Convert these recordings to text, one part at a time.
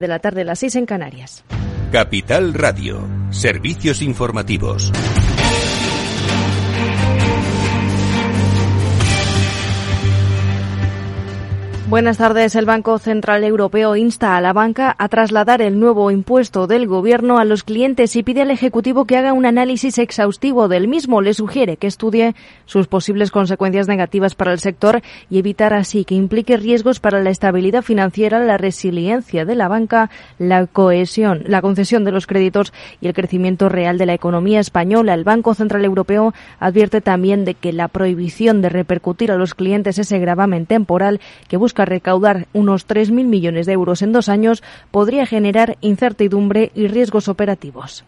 de la tarde, las seis en Canarias. Capital Radio, servicios informativos. Buenas tardes. El Banco Central Europeo insta a la banca a trasladar el nuevo impuesto del Gobierno a los clientes y pide al Ejecutivo que haga un análisis exhaustivo del mismo. Le sugiere que estudie sus posibles consecuencias negativas para el sector y evitar así que implique riesgos para la estabilidad financiera, la resiliencia de la banca, la cohesión, la concesión de los créditos y el crecimiento real de la economía española. El Banco Central Europeo advierte también de que la prohibición de repercutir a los clientes ese gravamen temporal que busca recaudar unos 3.000 millones de euros en dos años podría generar incertidumbre y riesgos operativos.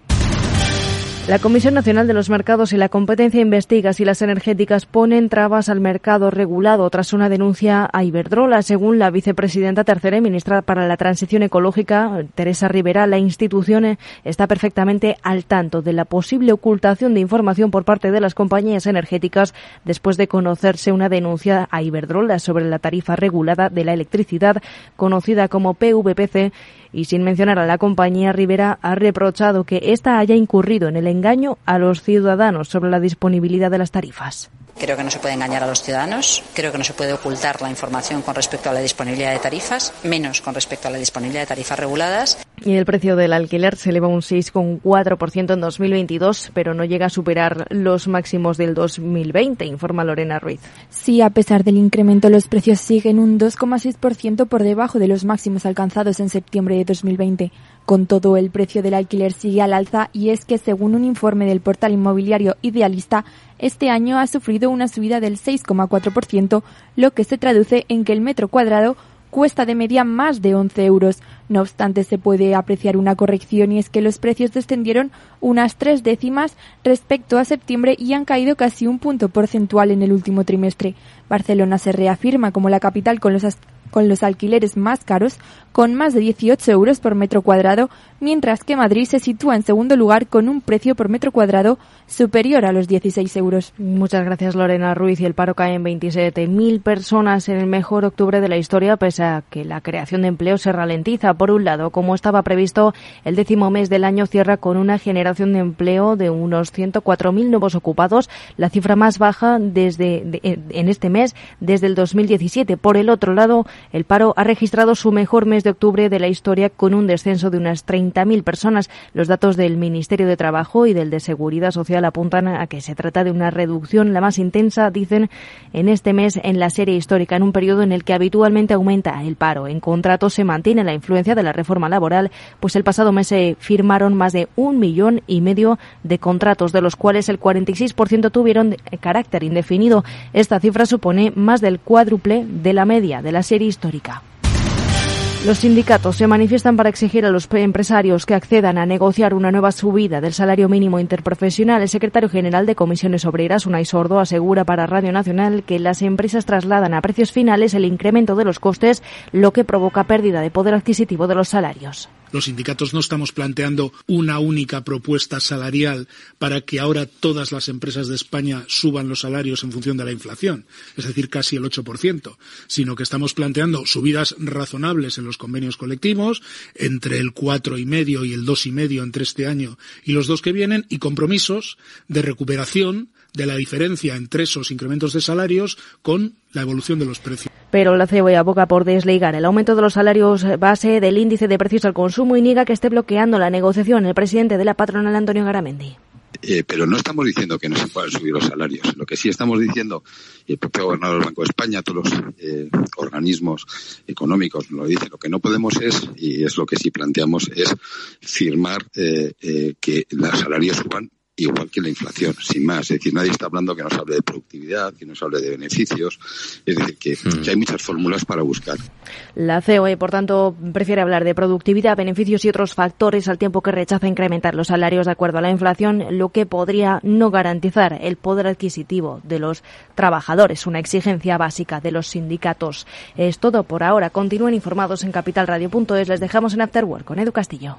La Comisión Nacional de los Mercados y la Competencia investiga si las energéticas ponen trabas al mercado regulado tras una denuncia a Iberdrola. Según la vicepresidenta tercera y ministra para la Transición Ecológica, Teresa Rivera, la institución está perfectamente al tanto de la posible ocultación de información por parte de las compañías energéticas después de conocerse una denuncia a Iberdrola sobre la tarifa regulada de la electricidad conocida como PVPC y sin mencionar a la compañía, Rivera ha reprochado que ésta haya incurrido en el engaño a los ciudadanos sobre la disponibilidad de las tarifas. Creo que no se puede engañar a los ciudadanos, creo que no se puede ocultar la información con respecto a la disponibilidad de tarifas, menos con respecto a la disponibilidad de tarifas reguladas. Y el precio del alquiler se eleva un 6,4% en 2022, pero no llega a superar los máximos del 2020, informa Lorena Ruiz. Sí, a pesar del incremento, los precios siguen un 2,6% por debajo de los máximos alcanzados en septiembre de 2020. Con todo, el precio del alquiler sigue al alza y es que, según un informe del portal inmobiliario Idealista, este año ha sufrido una subida del 6,4%, lo que se traduce en que el metro cuadrado cuesta de media más de 11 euros. No obstante, se puede apreciar una corrección y es que los precios descendieron unas tres décimas respecto a septiembre y han caído casi un punto porcentual en el último trimestre. Barcelona se reafirma como la capital con los con los alquileres más caros, con más de 18 euros por metro cuadrado, mientras que Madrid se sitúa en segundo lugar con un precio por metro cuadrado superior a los 16 euros. Muchas gracias Lorena Ruiz y el paro cae en 27.000 personas en el mejor octubre de la historia pese a que la creación de empleo se ralentiza. Por un lado, como estaba previsto, el décimo mes del año cierra con una generación de empleo de unos 104.000 nuevos ocupados, la cifra más baja desde en este mes desde el 2017. Por el otro lado, el paro ha registrado su mejor mes de octubre de la historia con un descenso de unas 30.000 personas. Los datos del Ministerio de Trabajo y del de Seguridad Social apuntan a que se trata de una reducción la más intensa, dicen, en este mes en la serie histórica, en un periodo en el que habitualmente aumenta el paro. En contrato se mantiene la influencia de la reforma laboral, pues el pasado mes se firmaron más de un millón y medio de contratos, de los cuales el 46% tuvieron carácter indefinido. Esta cifra supone más del cuádruple de la media de la serie histórica. Los sindicatos se manifiestan para exigir a los empresarios que accedan a negociar una nueva subida del salario mínimo interprofesional. El secretario general de Comisiones Obreras, Unai Sordo, asegura para Radio Nacional que las empresas trasladan a precios finales el incremento de los costes, lo que provoca pérdida de poder adquisitivo de los salarios. Los sindicatos no estamos planteando una única propuesta salarial para que ahora todas las empresas de España suban los salarios en función de la inflación, es decir, casi el 8%, sino que estamos planteando subidas razonables en los convenios colectivos, entre el cuatro y medio y el dos y medio entre este año y los dos que vienen, y compromisos de recuperación de la diferencia entre esos incrementos de salarios con la evolución de los precios. Pero la CEOE aboga por desligar el aumento de los salarios base del índice de precios al consumo y niega que esté bloqueando la negociación el presidente de la patronal, Antonio Garamendi. Eh, pero no estamos diciendo que no se puedan subir los salarios. Lo que sí estamos diciendo, el propio gobernador del Banco de España, todos los eh, organismos económicos lo dicen, lo que no podemos es, y es lo que sí planteamos, es firmar eh, que los salarios suban igual que la inflación, sin más. Es decir, nadie está hablando que nos hable de productividad, que nos hable de beneficios. Es decir, que, hmm. hay muchas fórmulas para buscar. La COE, por tanto, prefiere hablar de productividad, beneficios y otros factores al tiempo que rechaza incrementar los salarios de acuerdo a la inflación, lo que podría no garantizar el poder adquisitivo de los trabajadores, una exigencia básica de los sindicatos. Es todo por ahora. Continúen informados en capitalradio.es. Les dejamos en Afterwork con Edu Castillo.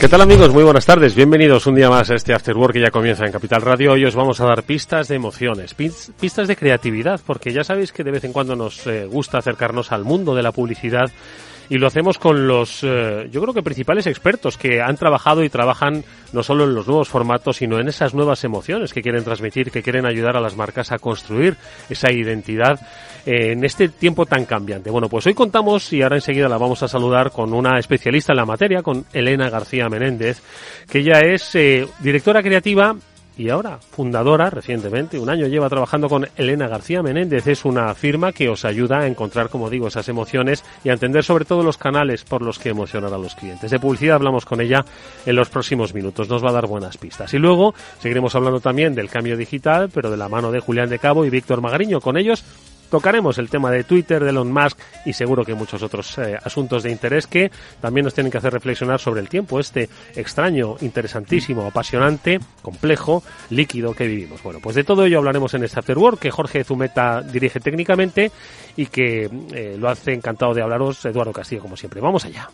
¿Qué tal amigos? Muy buenas tardes. Bienvenidos un día más a este After Work que ya comienza en Capital Radio. Hoy os vamos a dar pistas de emociones, pistas de creatividad, porque ya sabéis que de vez en cuando nos eh, gusta acercarnos al mundo de la publicidad y lo hacemos con los, eh, yo creo que principales expertos que han trabajado y trabajan no solo en los nuevos formatos, sino en esas nuevas emociones que quieren transmitir, que quieren ayudar a las marcas a construir esa identidad eh, en este tiempo tan cambiante. Bueno, pues hoy contamos y ahora enseguida la vamos a saludar con una especialista en la materia, con Elena García Menéndez, que ella es eh, directora creativa y ahora fundadora recientemente, un año lleva trabajando con Elena García Menéndez. Es una firma que os ayuda a encontrar, como digo, esas emociones y a entender sobre todo los canales por los que emocionar a los clientes. De publicidad hablamos con ella en los próximos minutos, nos va a dar buenas pistas. Y luego seguiremos hablando también del cambio digital, pero de la mano de Julián de Cabo y Víctor Magariño. Con ellos tocaremos el tema de Twitter, de Elon Musk y seguro que muchos otros eh, asuntos de interés que también nos tienen que hacer reflexionar sobre el tiempo, este extraño, interesantísimo, apasionante, complejo, líquido que vivimos. Bueno, pues de todo ello hablaremos en este After Work que Jorge Zumeta dirige técnicamente y que eh, lo hace encantado de hablaros Eduardo Castillo como siempre. Vamos allá.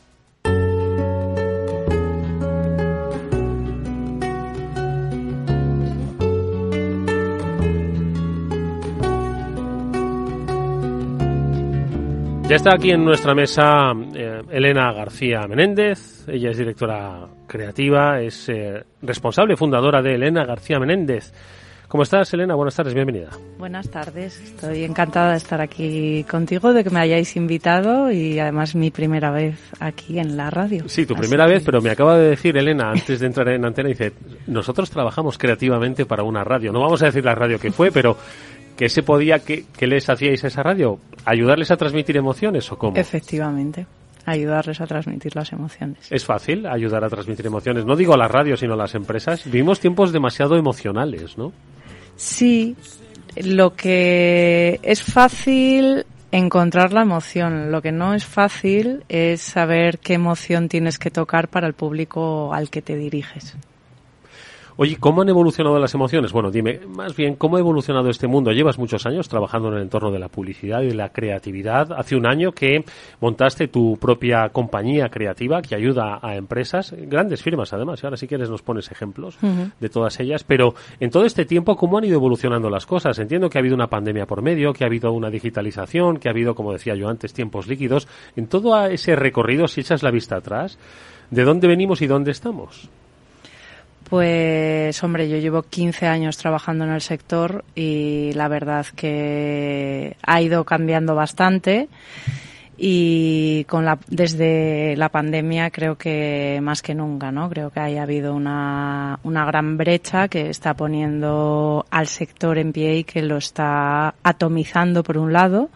Ya está aquí en nuestra mesa eh, Elena García Menéndez. Ella es directora creativa, es eh, responsable fundadora de Elena García Menéndez. ¿Cómo estás, Elena? Buenas tardes, bienvenida. Buenas tardes, estoy encantada de estar aquí contigo, de que me hayáis invitado y además mi primera vez aquí en la radio. Sí, tu primera vez, pero me acaba de decir Elena antes de entrar en antena, dice, nosotros trabajamos creativamente para una radio. No vamos a decir la radio que fue, pero ¿Qué se podía, que, les hacíais a esa radio? ¿Ayudarles a transmitir emociones o cómo? Efectivamente ayudarles a transmitir las emociones. Es fácil ayudar a transmitir emociones. No digo a la radio, sino a las empresas. Vivimos tiempos demasiado emocionales, ¿no? Sí, lo que es fácil encontrar la emoción. Lo que no es fácil es saber qué emoción tienes que tocar para el público al que te diriges. Oye, ¿cómo han evolucionado las emociones? Bueno, dime, más bien, ¿cómo ha evolucionado este mundo? Llevas muchos años trabajando en el entorno de la publicidad y de la creatividad. Hace un año que montaste tu propia compañía creativa que ayuda a empresas, grandes firmas además, y ahora si quieres nos pones ejemplos de todas ellas, pero en todo este tiempo, ¿cómo han ido evolucionando las cosas? Entiendo que ha habido una pandemia por medio, que ha habido una digitalización, que ha habido, como decía yo antes, tiempos líquidos. En todo ese recorrido, si echas la vista atrás, ¿de dónde venimos y dónde estamos? Pues hombre, yo llevo 15 años trabajando en el sector y la verdad que ha ido cambiando bastante y con la, desde la pandemia creo que más que nunca, ¿no? Creo que haya habido una, una gran brecha que está poniendo al sector en pie y que lo está atomizando por un lado.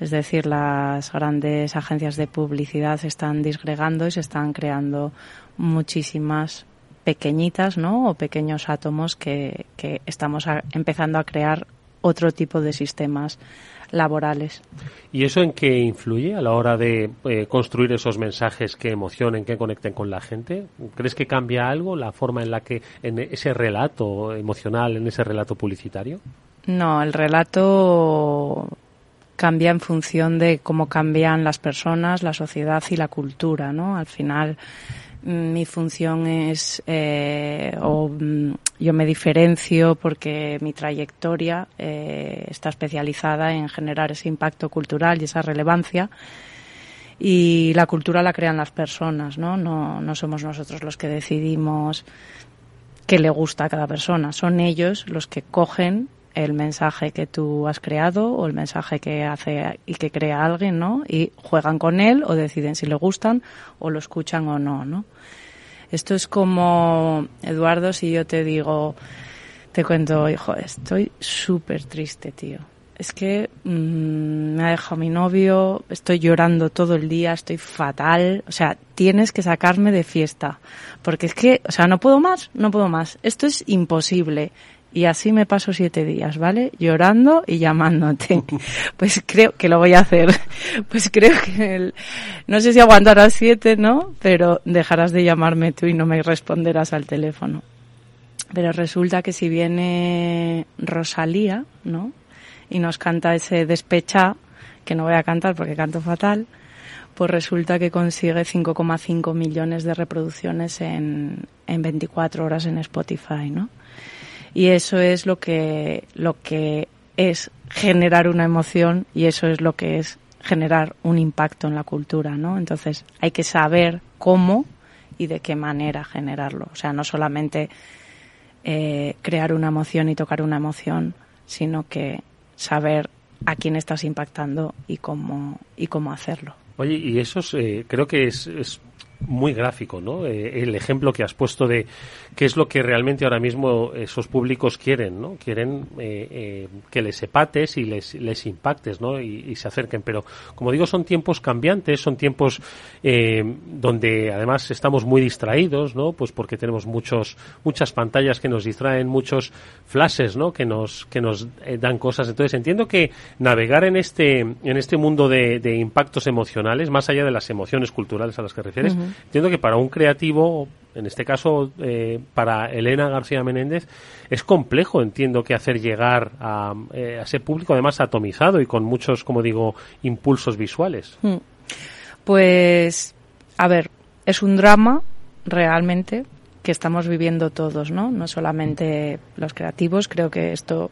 Es decir, las grandes agencias de publicidad se están disgregando y se están creando muchísimas pequeñitas, ¿no? O pequeños átomos que, que estamos empezando a crear otro tipo de sistemas laborales. ¿Y eso en qué influye a la hora de eh, construir esos mensajes que emocionen, que conecten con la gente? ¿Crees que cambia algo la forma en la que en ese relato emocional, en ese relato publicitario? No, el relato cambia en función de cómo cambian las personas, la sociedad y la cultura, ¿no? Al final mi función es, eh, o mm, yo me diferencio porque mi trayectoria eh, está especializada en generar ese impacto cultural y esa relevancia y la cultura la crean las personas, ¿no? No, no somos nosotros los que decidimos qué le gusta a cada persona, son ellos los que cogen el mensaje que tú has creado o el mensaje que hace y que crea alguien, ¿no? Y juegan con él o deciden si le gustan o lo escuchan o no, ¿no? Esto es como, Eduardo, si yo te digo, te cuento, hijo, estoy súper triste, tío. Es que mm, me ha dejado mi novio, estoy llorando todo el día, estoy fatal. O sea, tienes que sacarme de fiesta. Porque es que, o sea, no puedo más, no puedo más. Esto es imposible. Y así me paso siete días, ¿vale? Llorando y llamándote. Pues creo que lo voy a hacer. Pues creo que el, no sé si aguantarás siete, ¿no? Pero dejarás de llamarme tú y no me responderás al teléfono. Pero resulta que si viene Rosalía, ¿no? Y nos canta ese despecha, que no voy a cantar porque canto fatal, pues resulta que consigue 5,5 millones de reproducciones en, en 24 horas en Spotify, ¿no? Y eso es lo que, lo que es generar una emoción y eso es lo que es generar un impacto en la cultura, ¿no? Entonces hay que saber cómo y de qué manera generarlo. O sea, no solamente eh, crear una emoción y tocar una emoción, sino que saber a quién estás impactando y cómo y cómo hacerlo. Oye, y eso eh, creo que es, es muy gráfico, ¿no? Eh, el ejemplo que has puesto de qué es lo que realmente ahora mismo esos públicos quieren, ¿no? Quieren eh, eh, que les epates y les, les impactes, ¿no? Y, se acerquen. Pero, como digo, son tiempos cambiantes, son tiempos donde además estamos muy distraídos, ¿no? Pues porque tenemos muchos, muchas pantallas que nos distraen, muchos flashes, ¿no? Que nos, que nos dan cosas. Entonces, entiendo que navegar en este, en este mundo de, de impactos emocionales, más allá de las emociones culturales a las que refieres, Entiendo que para un creativo, en este caso eh, para Elena García Menéndez, es complejo, entiendo, que hacer llegar a, eh, a ese público además atomizado y con muchos, como digo, impulsos visuales. Hmm. Pues, a ver, es un drama realmente que estamos viviendo todos, ¿no? No solamente los creativos, creo que esto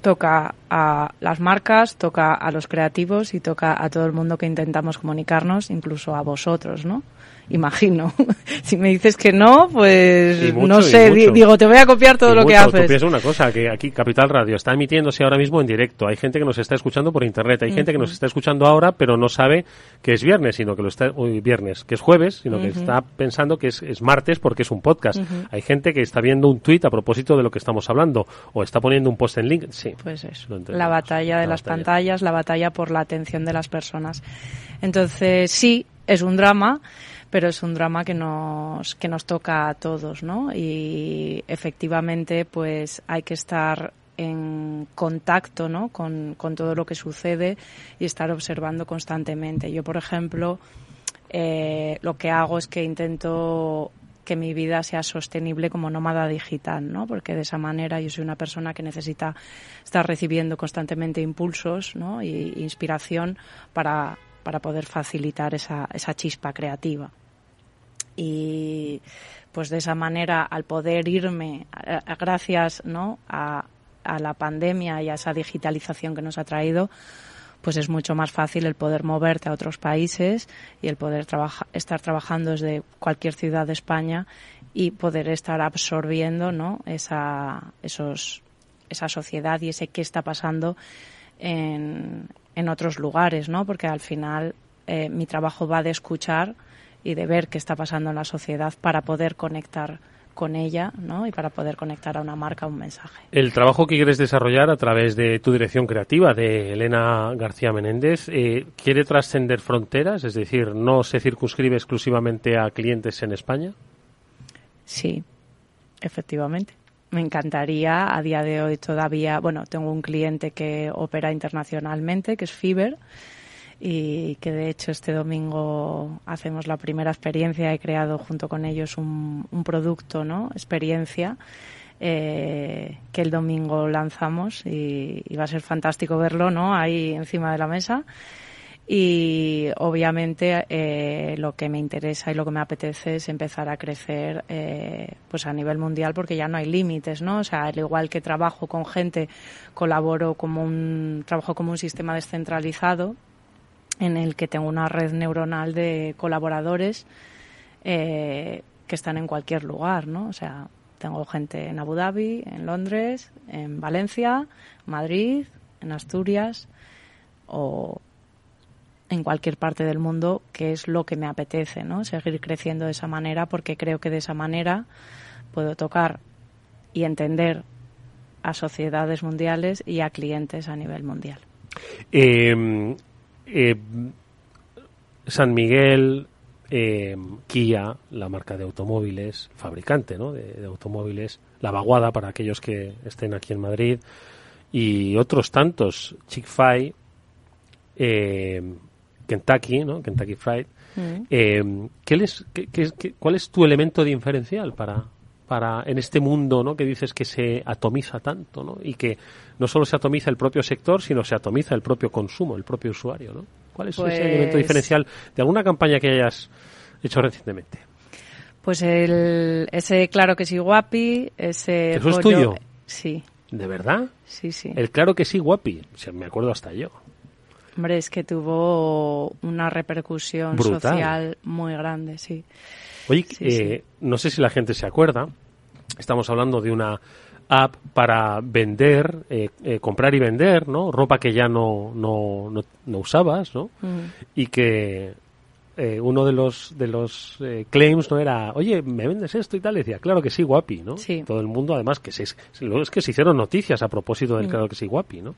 toca a las marcas, toca a los creativos y toca a todo el mundo que intentamos comunicarnos, incluso a vosotros, ¿no? Imagino. si me dices que no, pues no sé, digo, te voy a copiar todo lo que haces. Tú piensas una cosa, que aquí Capital Radio está emitiéndose ahora mismo en directo. Hay gente que nos está escuchando por internet, hay gente que nos está escuchando ahora, pero no sabe que es viernes, sino que lo está, hoy viernes, que es jueves, sino que está pensando que es, es, martes porque es un podcast. Hay gente que está viendo un tuit a propósito de lo que estamos hablando, o está poniendo un post en link. Sí. Pues eso. La batalla de las pantallas, la batalla por la atención de las personas. Entonces, sí, es un drama pero es un drama que nos, que nos toca a todos, ¿no? Y efectivamente, pues hay que estar en contacto ¿no? con, con todo lo que sucede y estar observando constantemente. Yo, por ejemplo, eh, lo que hago es que intento que mi vida sea sostenible como nómada digital, ¿no? Porque de esa manera yo soy una persona que necesita estar recibiendo constantemente impulsos, ¿no? Y inspiración para, para poder facilitar esa, esa chispa creativa y pues de esa manera al poder irme gracias ¿no? a, a la pandemia y a esa digitalización que nos ha traído pues es mucho más fácil el poder moverte a otros países y el poder estar trabajando desde cualquier ciudad de España y poder estar absorbiendo ¿no? esa, esos, esa sociedad y ese qué está pasando en, en otros lugares, ¿no? porque al final eh, mi trabajo va de escuchar y de ver qué está pasando en la sociedad para poder conectar con ella ¿no? y para poder conectar a una marca un mensaje. El trabajo que quieres desarrollar a través de tu dirección creativa, de Elena García Menéndez, eh, ¿quiere trascender fronteras? Es decir, ¿no se circunscribe exclusivamente a clientes en España? Sí, efectivamente. Me encantaría, a día de hoy todavía, bueno, tengo un cliente que opera internacionalmente, que es Fiber, y que de hecho este domingo hacemos la primera experiencia. He creado junto con ellos un, producto, ¿no? Experiencia. Eh, que el domingo lanzamos y, va a ser fantástico verlo, ¿no? Ahí encima de la mesa. Y obviamente eh, lo que me interesa y lo que me apetece es empezar a crecer eh, pues a nivel mundial porque ya no hay límites no o sea al igual que trabajo con gente colaboro como un trabajo como un sistema descentralizado en el que tengo una red neuronal de colaboradores eh, que están en cualquier lugar no o sea tengo gente en Abu Dhabi en Londres en Valencia Madrid en Asturias o en cualquier parte del mundo, que es lo que me apetece, ¿no? Seguir creciendo de esa manera porque creo que de esa manera puedo tocar y entender a sociedades mundiales y a clientes a nivel mundial. Eh, eh, San Miguel, eh, Kia, la marca de automóviles, fabricante ¿no? de, automóviles, La Vaguada para aquellos que estén aquí en Madrid y otros tantos, Chick-fil-A, Kentucky, ¿no? Kentucky Fried. Mm. Eh, ¿qué les, qué, cuál es tu elemento diferencial para, para en este mundo ¿no? que dices que se atomiza tanto ¿no? y que no solo se atomiza el propio sector, sino se atomiza el propio consumo, el propio usuario? ¿no? ¿Cuál es ese elemento pues diferencial de alguna campaña que hayas hecho recientemente? Pues el, ese claro que sí guapi, ese... ¿Eso es tuyo? Sí. ¿De verdad? Sí, sí. El claro que sí guapi, me acuerdo hasta yo. Hombre, es que tuvo una repercusión social muy grande, sí. Oye, eh, no sé si la gente se acuerda, estamos hablando de una app para vender, eh, eh, comprar y vender, ¿no? Ropa que ya no, no, no, usabas, ¿no? Y que uno de los de los claims no era, oye, ¿me vendes esto y tal? decía, claro que sí, guapi, ¿no? Sí. Todo el mundo, además, que se, es que se hicieron noticias a propósito del mm. claro que sí, guapi, ¿no?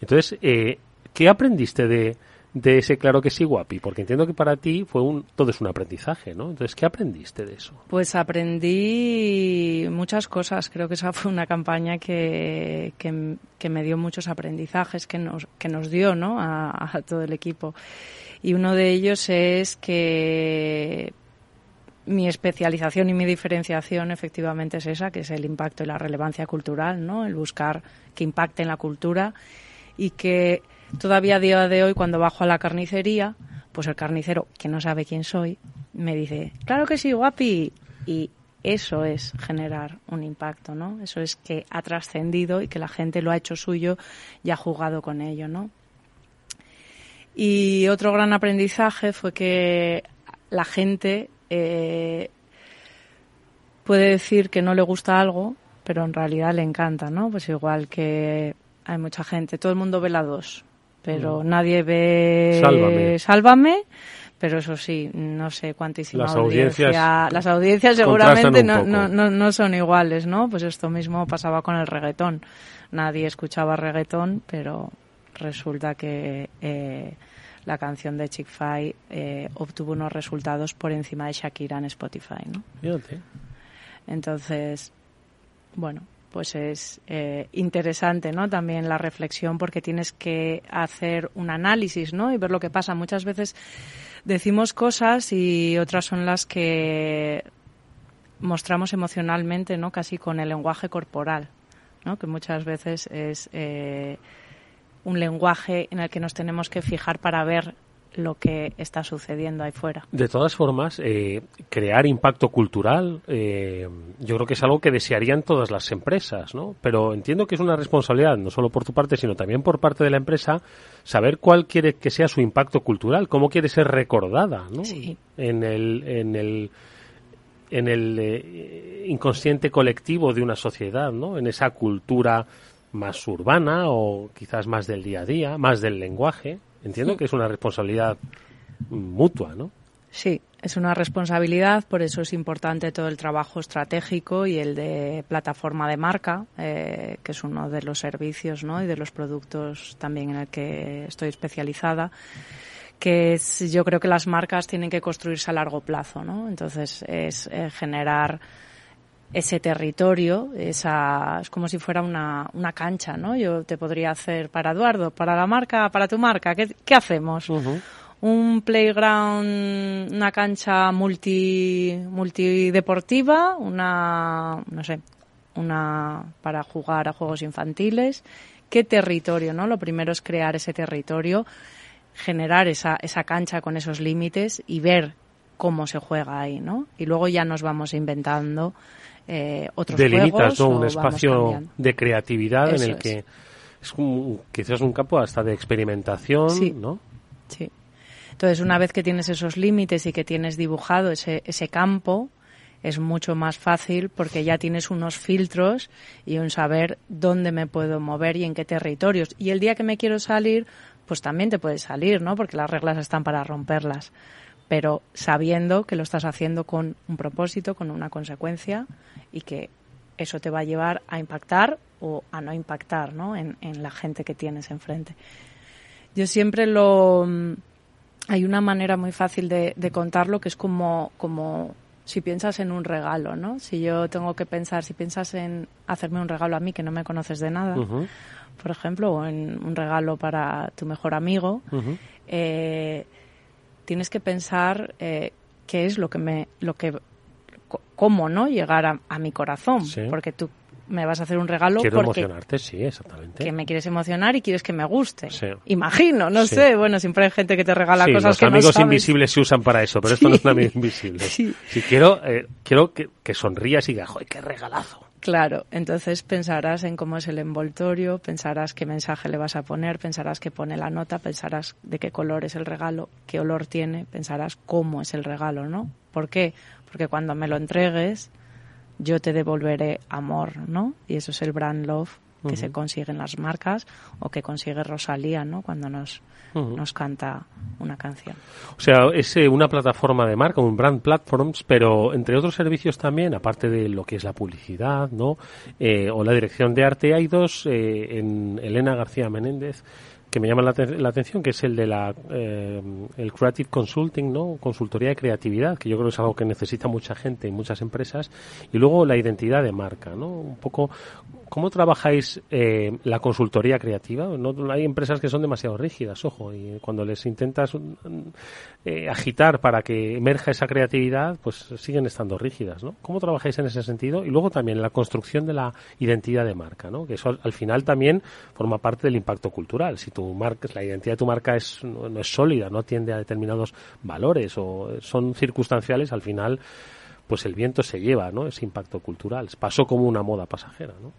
Entonces, eh, ¿Qué aprendiste de, ese claro que sí guapi? Porque entiendo que para ti fue un todo es un aprendizaje, ¿no? Entonces, ¿qué aprendiste de eso? Pues aprendí muchas cosas. Creo que esa fue una campaña que, que, me dio muchos aprendizajes, que nos, que nos dio, ¿no? A, a todo el equipo. Y uno de ellos es que mi especialización y mi diferenciación efectivamente es esa, que es el impacto y la relevancia cultural, ¿no? El buscar que impacte en la cultura y que Todavía a día de hoy, cuando bajo a la carnicería, pues el carnicero, que no sabe quién soy, me dice, claro que sí, guapi. Y eso es generar un impacto, ¿no? Eso es que ha trascendido y que la gente lo ha hecho suyo y ha jugado con ello, ¿no? Y otro gran aprendizaje fue que la gente eh, puede decir que no le gusta algo, pero en realidad le encanta, ¿no? Pues igual que hay mucha gente, todo el mundo ve la dos, pero nadie ve Sálvame. pero eso sí, no sé cuántísima las audiencia. las audiencias seguramente no, no, no, son iguales, ¿no? Pues esto mismo pasaba con el reggaetón. Nadie escuchaba reggaetón, pero resulta que eh, la canción de Chick Fay eh, obtuvo unos resultados por encima de Shakira en Spotify, ¿no? Entonces, bueno, pues es eh, interesante, ¿no? También la reflexión porque tienes que hacer un análisis, ¿no? Y ver lo que pasa. Muchas veces decimos cosas y otras son las que mostramos emocionalmente, ¿no? Casi con el lenguaje corporal, ¿no? Que muchas veces es eh, un lenguaje en el que nos tenemos que fijar para ver lo que está sucediendo ahí fuera. De todas formas, eh, crear impacto cultural, eh, yo creo que es algo que desearían todas las empresas, ¿no? Pero entiendo que es una responsabilidad, no solo por tu parte, sino también por parte de la empresa, saber cuál quiere que sea su impacto cultural, cómo quiere ser recordada, ¿no? En el, en el, en el eh, inconsciente colectivo de una sociedad, ¿no? En esa cultura más urbana o quizás más del día a día, más del lenguaje. Entiendo que es una responsabilidad mutua, ¿no? Sí, es una responsabilidad, por eso es importante todo el trabajo estratégico y el de plataforma de marca, eh, que es uno de los servicios ¿no? y de los productos también en el que estoy especializada que es, yo creo que las marcas tienen que construirse a largo plazo, ¿no? Entonces es eh, generar ese territorio, esa, es como si fuera una, una cancha, ¿no? Yo te podría hacer para Eduardo, para la marca, para tu marca, ¿qué, qué hacemos? Un playground, una cancha multi, multideportiva, una, no sé, una para jugar a juegos infantiles. ¿Qué territorio, no? Lo primero es crear ese territorio generar esa, esa cancha con esos límites y ver cómo se juega ahí, ¿no? Y luego ya nos vamos inventando eh, otros Delimitas, juegos. Un espacio de creatividad Eso en el es. que es un- quizás un campo hasta de experimentación, Sí. ¿no? Sí. Entonces, una vez que tienes esos límites y que tienes dibujado ese, ese campo, es mucho más fácil porque ya tienes unos filtros y un saber dónde me puedo mover y en qué territorios. Y el día que me quiero salir, pues también te puedes salir, ¿no? Porque las reglas están para romperlas. Pero sabiendo que lo estás haciendo con un propósito, con una consecuencia y que eso te va a llevar a impactar o a no impactar, ¿no? En, en la gente que tienes enfrente. Yo siempre lo mm, hay una manera muy fácil de, de contarlo que es como, como si piensas en un regalo, ¿no? Si yo tengo que pensar, si piensas en hacerme un regalo a mí que no me conoces de nada, por ejemplo, o en un regalo para tu mejor amigo, eh, tienes que pensar eh, qué es lo que me, lo que, cómo, ¿no? Llegar a, a mi corazón, Sí. porque tú me vas a hacer un regalo Quiero porque emocionarte, sí, exactamente. que me quieres emocionar y quieres que me guste. Sí. Imagino, no Sí. sé. Bueno, siempre hay gente que te regala cosas los que amigos no sabes. invisibles se usan para eso, pero esto no es un amigo invisible. Sí. Si quiero, eh, quiero que, que sonrías y digas, ¡joder, qué regalazo! Claro, entonces pensarás en cómo es el envoltorio, pensarás qué mensaje le vas a poner, pensarás qué pone la nota, pensarás de qué color es el regalo, qué olor tiene, pensarás cómo es el regalo, ¿no? ¿Por qué? Porque cuando me lo entregues, yo te devolveré amor, ¿no? Y eso es el brand love que se consigue en las marcas o que consigue Rosalía, ¿no? Cuando nos, nos canta una canción. O sea, es eh, una plataforma de marca, un brand platforms, pero entre otros servicios también, aparte de lo que es la publicidad, ¿no? Eh, o la dirección de arte, hay dos eh, en Elena García Menéndez que me llaman la, la atención, que es el de la eh, el creative consulting, ¿no? Consultoría de creatividad, que yo creo que es algo que necesita mucha gente y muchas empresas, y luego la identidad de marca, ¿no? Un poco ¿Cómo trabajáis eh, la consultoría creativa? No, hay empresas que son demasiado rígidas, ojo, y cuando les intentas mm, eh, agitar para que emerja esa creatividad, pues siguen estando rígidas, ¿no? ¿Cómo trabajáis en ese sentido? Y luego también la construcción de la identidad de marca, ¿no? Que eso al, al final también forma parte del impacto cultural. Si tu marca, la identidad de tu marca es, no, no es sólida, no atiende a determinados valores o son circunstanciales, al final pues el viento se lleva, ¿no? Ese impacto cultural. Pasó como una moda pasajera, ¿no?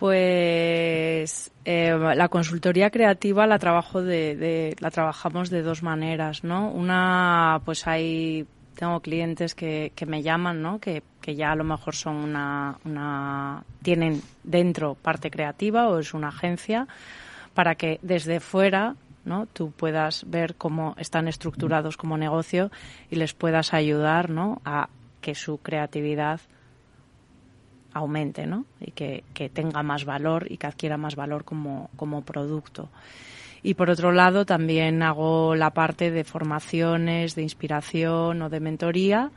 Pues eh, la consultoría creativa la trabajo de, de- la trabajamos de dos maneras, ¿no? Una, pues hay tengo clientes que, que me llaman, ¿no? Que, que ya a lo mejor son una, una tienen dentro parte creativa o es una agencia para que desde fuera ¿no? tú puedas ver cómo están estructurados como negocio y les puedas ayudar ¿no? a que su creatividad aumente, ¿no? Y que, que tenga más valor y que adquiera más valor como, como producto. Y por otro lado, también hago la parte de formaciones, de inspiración o de mentoría,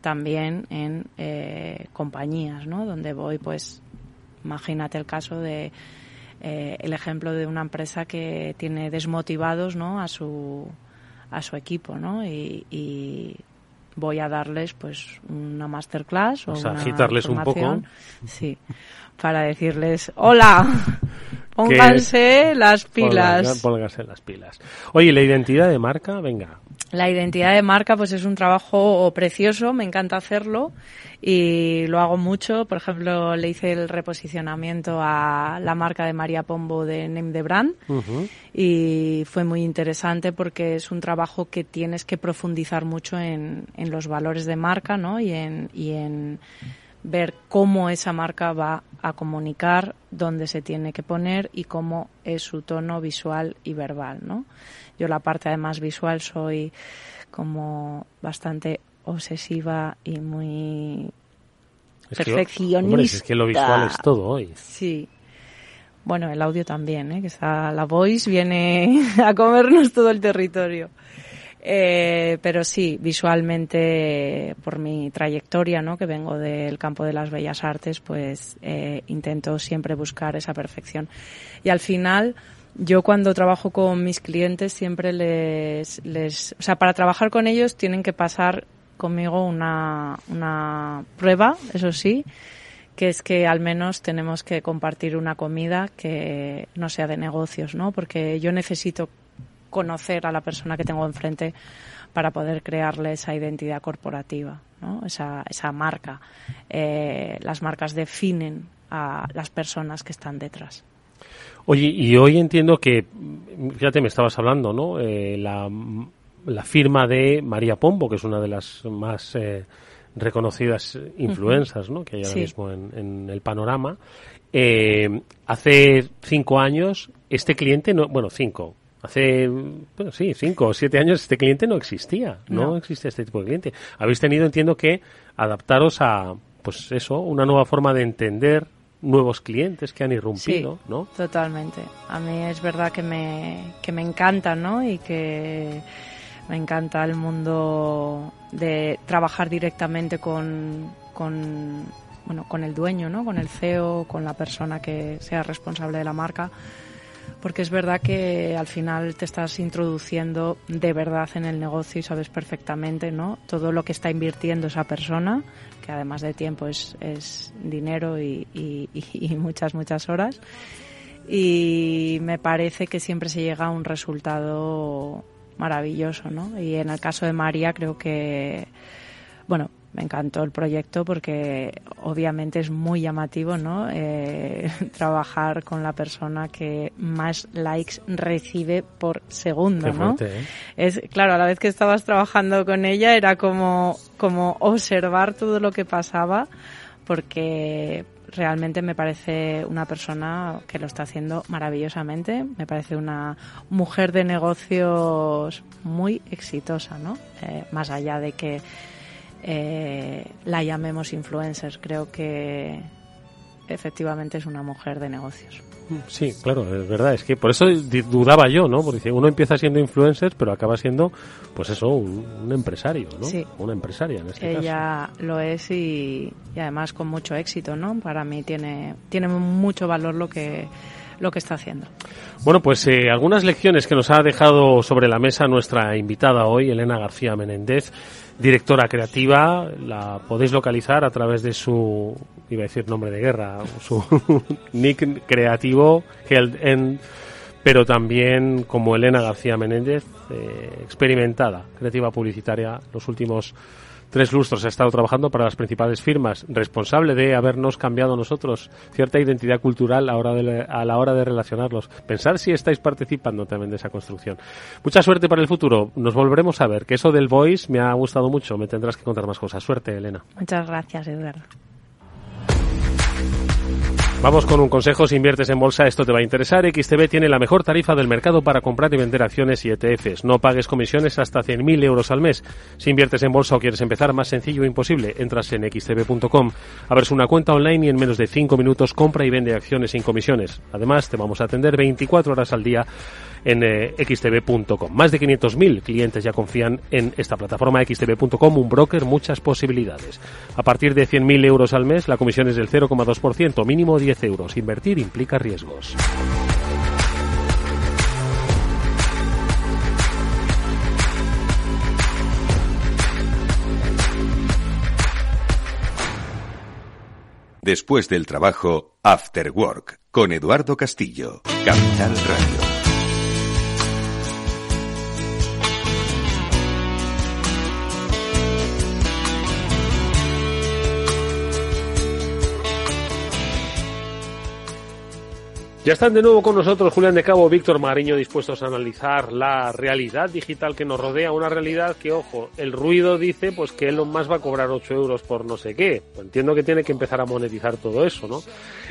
también en eh, compañías, ¿no? Donde voy, pues, imagínate el caso de eh, el ejemplo de una empresa que tiene desmotivados, ¿no? A su a su equipo, ¿no? Y, y voy a darles pues una masterclass o, O sea, una agitarles un poco. sí, para decirles hola, pónganse las pilas. Pónganse las pilas. Oye, la identidad de marca, venga. La identidad de marca pues es un trabajo precioso, me encanta hacerlo y lo hago mucho. Por ejemplo, le hice el reposicionamiento a la marca de María Pombo de Name the Brand y fue muy interesante porque es un trabajo que tienes que profundizar mucho en, en los valores de marca ¿no? y, en, y en ver cómo esa marca va a comunicar, dónde se tiene que poner y cómo es su tono visual y verbal. ¿no? Yo la parte además visual soy como bastante obsesiva y muy Es que- perfeccionista. hombre, es que lo visual es todo hoy. Sí. Bueno, el audio también, ¿eh? que está la voice viene a comernos todo el territorio. Eh, pero sí, visualmente, por mi trayectoria, ¿no? que vengo del campo de las bellas artes, pues eh, intento siempre buscar esa perfección. Y al final, yo cuando trabajo con mis clientes siempre les, les, o sea, para trabajar con ellos tienen que pasar conmigo una, una prueba, eso sí, que es que al menos tenemos que compartir una comida que no sea de negocios, ¿no? Porque yo necesito conocer a la persona que tengo enfrente para poder crearle esa identidad corporativa, ¿no? esa, esa marca. Eh, las marcas definen a las personas que están detrás. Oye, y hoy entiendo que, fíjate, me estabas hablando, ¿no? Eh, la, la, firma de María Pombo, que es una de las más eh, reconocidas influencias, ¿no? Que hay ahora mismo en, en, el panorama. Eh, hace cinco años, este cliente, no, bueno, cinco, Hace, bueno, sí, cinco o siete años este cliente no existía, no, no, existía este tipo de cliente. Habéis tenido, entiendo que, adaptaros a, pues eso, una nueva forma de entender nuevos clientes que han irrumpido, sí, ¿no? Totalmente. A mí es verdad que me, que me encanta, ¿no? Y que me encanta el mundo de trabajar directamente con, con, bueno, con el dueño, ¿no? Con el CEO, con la persona que sea responsable de la marca porque es verdad que al final te estás introduciendo de verdad en el negocio y sabes perfectamente ¿no? todo lo que está invirtiendo esa persona, que además de tiempo es, es dinero y, y, muchas, muchas horas. Y me parece que siempre se llega a un resultado maravilloso, ¿no? Y en el caso de María creo que, bueno, me encantó el proyecto porque obviamente es muy llamativo, ¿no? Eh, trabajar con la persona que más likes recibe por segundo, ¿no? ¿eh? Es claro, a la vez que estabas trabajando con ella era como como observar todo lo que pasaba porque realmente me parece una persona que lo está haciendo maravillosamente, me parece una mujer de negocios muy exitosa, ¿no? Eh, más allá de que eh, la llamemos influencers. Creo que efectivamente es una mujer de negocios. Sí, claro, es verdad. Es que por eso dudaba yo, ¿no? Porque uno empieza siendo influencer, pero acaba siendo, pues eso, un, un empresario, ¿no? Sí. Una empresaria en este Ella caso. lo es y, y, además con mucho éxito, ¿no? Para mí tiene, tiene mucho valor lo que lo que está haciendo. Bueno, pues eh, algunas lecciones que nos ha dejado sobre la mesa nuestra invitada hoy, Elena García Menéndez, directora creativa. La podéis localizar a través de su, iba a decir nombre de guerra, su nick creativo, End, pero también como Elena García Menéndez, eh, experimentada, creativa publicitaria, los últimos tres lustros ha estado trabajando para las principales firmas, responsable de habernos cambiado nosotros cierta identidad cultural a, de, a la hora de relacionarlos. Pensar si estáis participando también de esa construcción. Mucha suerte para el futuro. Nos volveremos a ver. Que eso del voice me ha gustado mucho. Me tendrás que contar más cosas. Suerte, Elena. Muchas gracias, Eduardo. Vamos con un consejo, si inviertes en bolsa esto te va a interesar. XTB tiene la mejor tarifa del mercado para comprar y vender acciones y ETFs. No pagues comisiones hasta 100.000 euros al mes. Si inviertes en bolsa o quieres empezar, más sencillo e imposible. Entras en xtb.com, abres una cuenta online y en menos de 5 minutos compra y vende acciones sin comisiones. Además, te vamos a atender 24 horas al día en eh, xtb.com. Más de 500.000 clientes ya confían en esta plataforma xtb.com, un broker, muchas posibilidades. A partir de 100.000 euros al mes, la comisión es del 0,2%, mínimo 10 euros. Invertir implica riesgos. Después del trabajo, After Work, con Eduardo Castillo, Capital Radio. Ya están de nuevo con nosotros Julián de Cabo, Víctor Mariño, dispuestos a analizar la realidad digital que nos rodea, una realidad que, ojo, el ruido dice pues que Elon Musk va a cobrar 8 euros por no sé qué. Entiendo que tiene que empezar a monetizar todo eso, ¿no?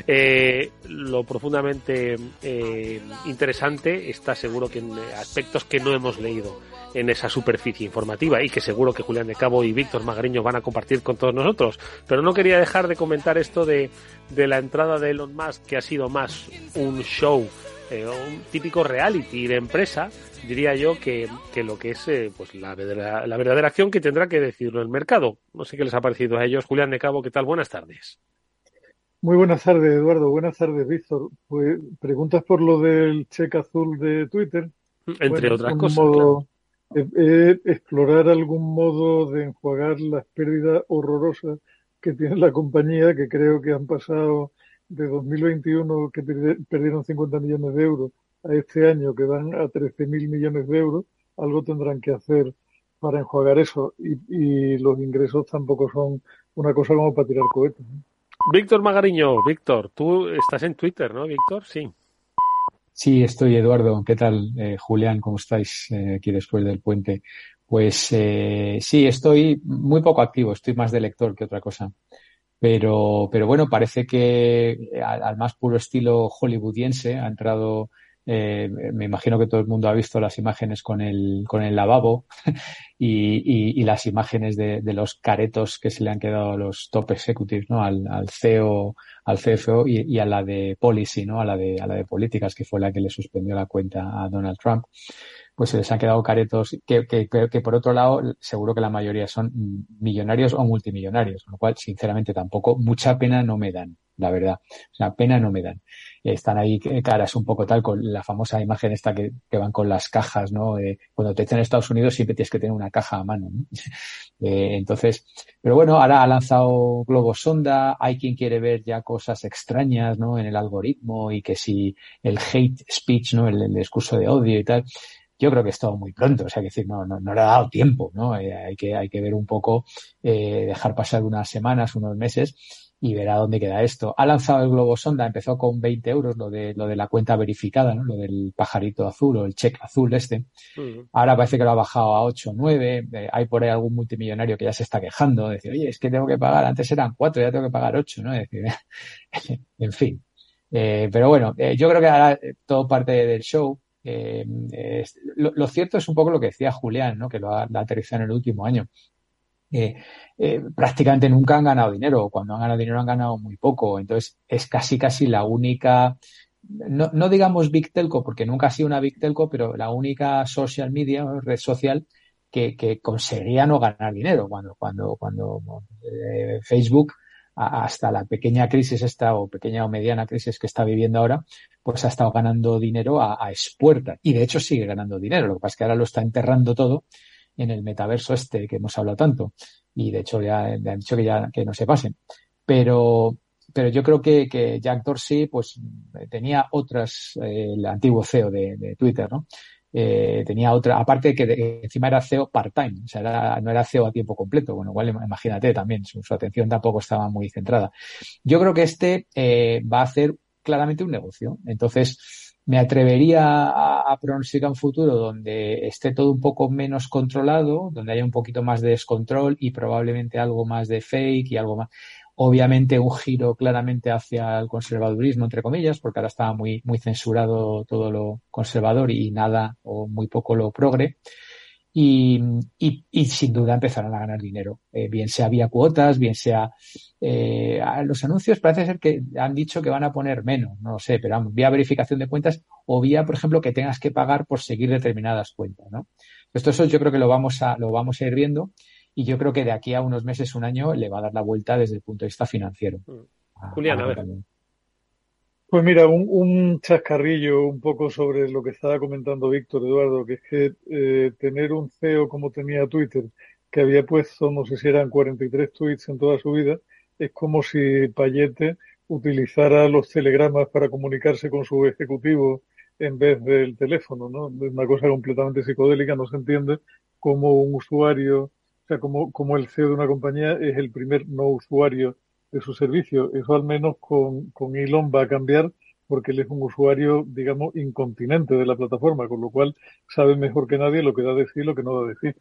Eh, lo profundamente eh, interesante está seguro que en aspectos que no hemos leído en esa superficie informativa y que seguro que Julián de Cabo y Víctor Magariño van a compartir con todos nosotros. Pero no quería dejar de comentar esto de, de la entrada de Elon Musk, que ha sido más un show, eh, un típico reality de empresa, diría yo, que, que lo que es eh, pues la verdadera, la verdadera acción que tendrá que decidirlo el mercado. No sé qué les ha parecido a ellos. Julián de Cabo, ¿qué tal? Buenas tardes. Muy buenas tardes, Eduardo. Buenas tardes, Víctor. Pues, preguntas por lo del cheque azul de Twitter. Entre bueno, otras cosas. Modo, claro. Eh, explorar algún modo de enjuagar las pérdidas horrorosas que tiene la compañía, que creo que han pasado de 2021, que perdieron 50 millones de euros, a este año que van a 13.000 millones de euros, algo tendrán que hacer para enjuagar eso y, y los ingresos tampoco son una cosa como para tirar cohetes. Víctor Magariño, Víctor, tú estás en Twitter, ¿no, Víctor? Sí. Sí, estoy, Eduardo. ¿Qué tal, eh, Julián? ¿Cómo estáis eh, aquí después del puente? Pues eh, sí, estoy muy poco activo, estoy más de lector que otra cosa. Pero, pero bueno, parece que al, al más puro estilo hollywoodiense ha entrado eh, me imagino que todo el mundo ha visto las imágenes con el, con el lavabo y, y, las imágenes de, de, los caretos que se le han quedado a los top executives, ¿no? Al, al CEO, al CFO y, y, a la de policy, ¿no? A la de, a la de políticas, que fue la que le suspendió la cuenta a Donald Trump pues se les han quedado caretos que, que, por otro lado seguro que la mayoría son millonarios o multimillonarios, con lo cual sinceramente tampoco mucha pena no me dan, la verdad. O sea, pena no me dan. Están ahí caras un poco tal con la famosa imagen esta que, que van con las cajas, ¿no? Eh, cuando te echan en Estados Unidos siempre tienes que tener una caja a mano, ¿no? eh, entonces, pero bueno, ahora ha lanzado Globo Sonda, hay quien quiere ver ya cosas extrañas, ¿no? En el algoritmo y que si el hate speech, ¿no? El, el discurso de odio y tal yo creo que es todo muy pronto, o sea, que decir, no, no, no le ha dado tiempo, ¿no? Eh, hay que, hay que ver un poco, eh, dejar pasar unas semanas, unos meses y ver a dónde queda esto. Ha lanzado el globo sonda, empezó con 20 euros, lo de, lo de la cuenta verificada, ¿no? Lo del pajarito azul o el check azul este. Uh-huh. Ahora parece que lo ha bajado a 8 o 9. Eh, hay por ahí algún multimillonario que ya se está quejando, de decir, oye, es que tengo que pagar, antes eran 4, ya tengo que pagar 8, ¿no? Es decir, en fin. Eh, pero bueno, eh, yo creo que ahora todo parte del show. Eh, lo, cierto es un poco lo que decía Julián, ¿no? que lo ha, aterrizado en el último año. Eh, eh, prácticamente nunca han ganado dinero, cuando han ganado dinero han ganado muy poco, entonces es casi casi la única, no, no digamos Big Telco, porque nunca ha sido una Big Telco, pero la única social media, red social, que, que conseguía no ganar dinero, cuando, cuando, cuando eh, Facebook hasta la pequeña crisis esta o pequeña o mediana crisis que está viviendo ahora, pues ha estado ganando dinero a, a. Y de hecho sigue ganando dinero. Lo que pasa es que ahora lo está enterrando todo en el metaverso este que hemos hablado tanto. Y de hecho ya le han dicho que ya que no se pasen. Pero, pero yo creo que, que Jack Dorsey pues tenía otras, eh, el antiguo CEO de, de Twitter, ¿no? Eh, tenía otra, aparte que encima era CEO part-time, o sea, era, no era CEO a tiempo completo, bueno, igual imagínate también, su, su atención tampoco estaba muy centrada. Yo creo que este eh, va a hacer claramente un negocio. Entonces, me atrevería a, a, pronosticar un futuro donde esté todo un poco menos controlado, donde haya un poquito más de descontrol y probablemente algo más de fake y algo más. Obviamente un giro claramente hacia el conservadurismo, entre comillas, porque ahora estaba muy, muy censurado todo lo conservador y nada o muy poco lo progre. Y, y, y, sin duda empezarán a ganar dinero. Eh, bien sea vía cuotas, bien sea eh, los anuncios parece ser que han dicho que van a poner menos, no lo sé, pero vía verificación de cuentas o vía, por ejemplo, que tengas que pagar por seguir determinadas cuentas, ¿no? Esto eso yo creo que lo vamos a, lo vamos a ir viendo y yo creo que de aquí a unos meses, un año, le va a dar la vuelta desde el punto de vista financiero. Mm. Julián, a, a ver. También. Pues mira, un, un, chascarrillo un poco sobre lo que estaba comentando Víctor Eduardo, que es que eh, tener un CEO como tenía Twitter, que había puesto, no sé si eran 43 tweets en toda su vida, es como si Payete utilizara los telegramas para comunicarse con su ejecutivo en vez del teléfono, ¿no? Es una cosa completamente psicodélica, no se entiende cómo un usuario, sea, como, como el CEO de una compañía es el primer no usuario de su servicio. Eso al menos con, con Elon va a cambiar porque él es un usuario, digamos, incontinente de la plataforma, con lo cual sabe mejor que nadie lo que da a decir y lo que no da a decir.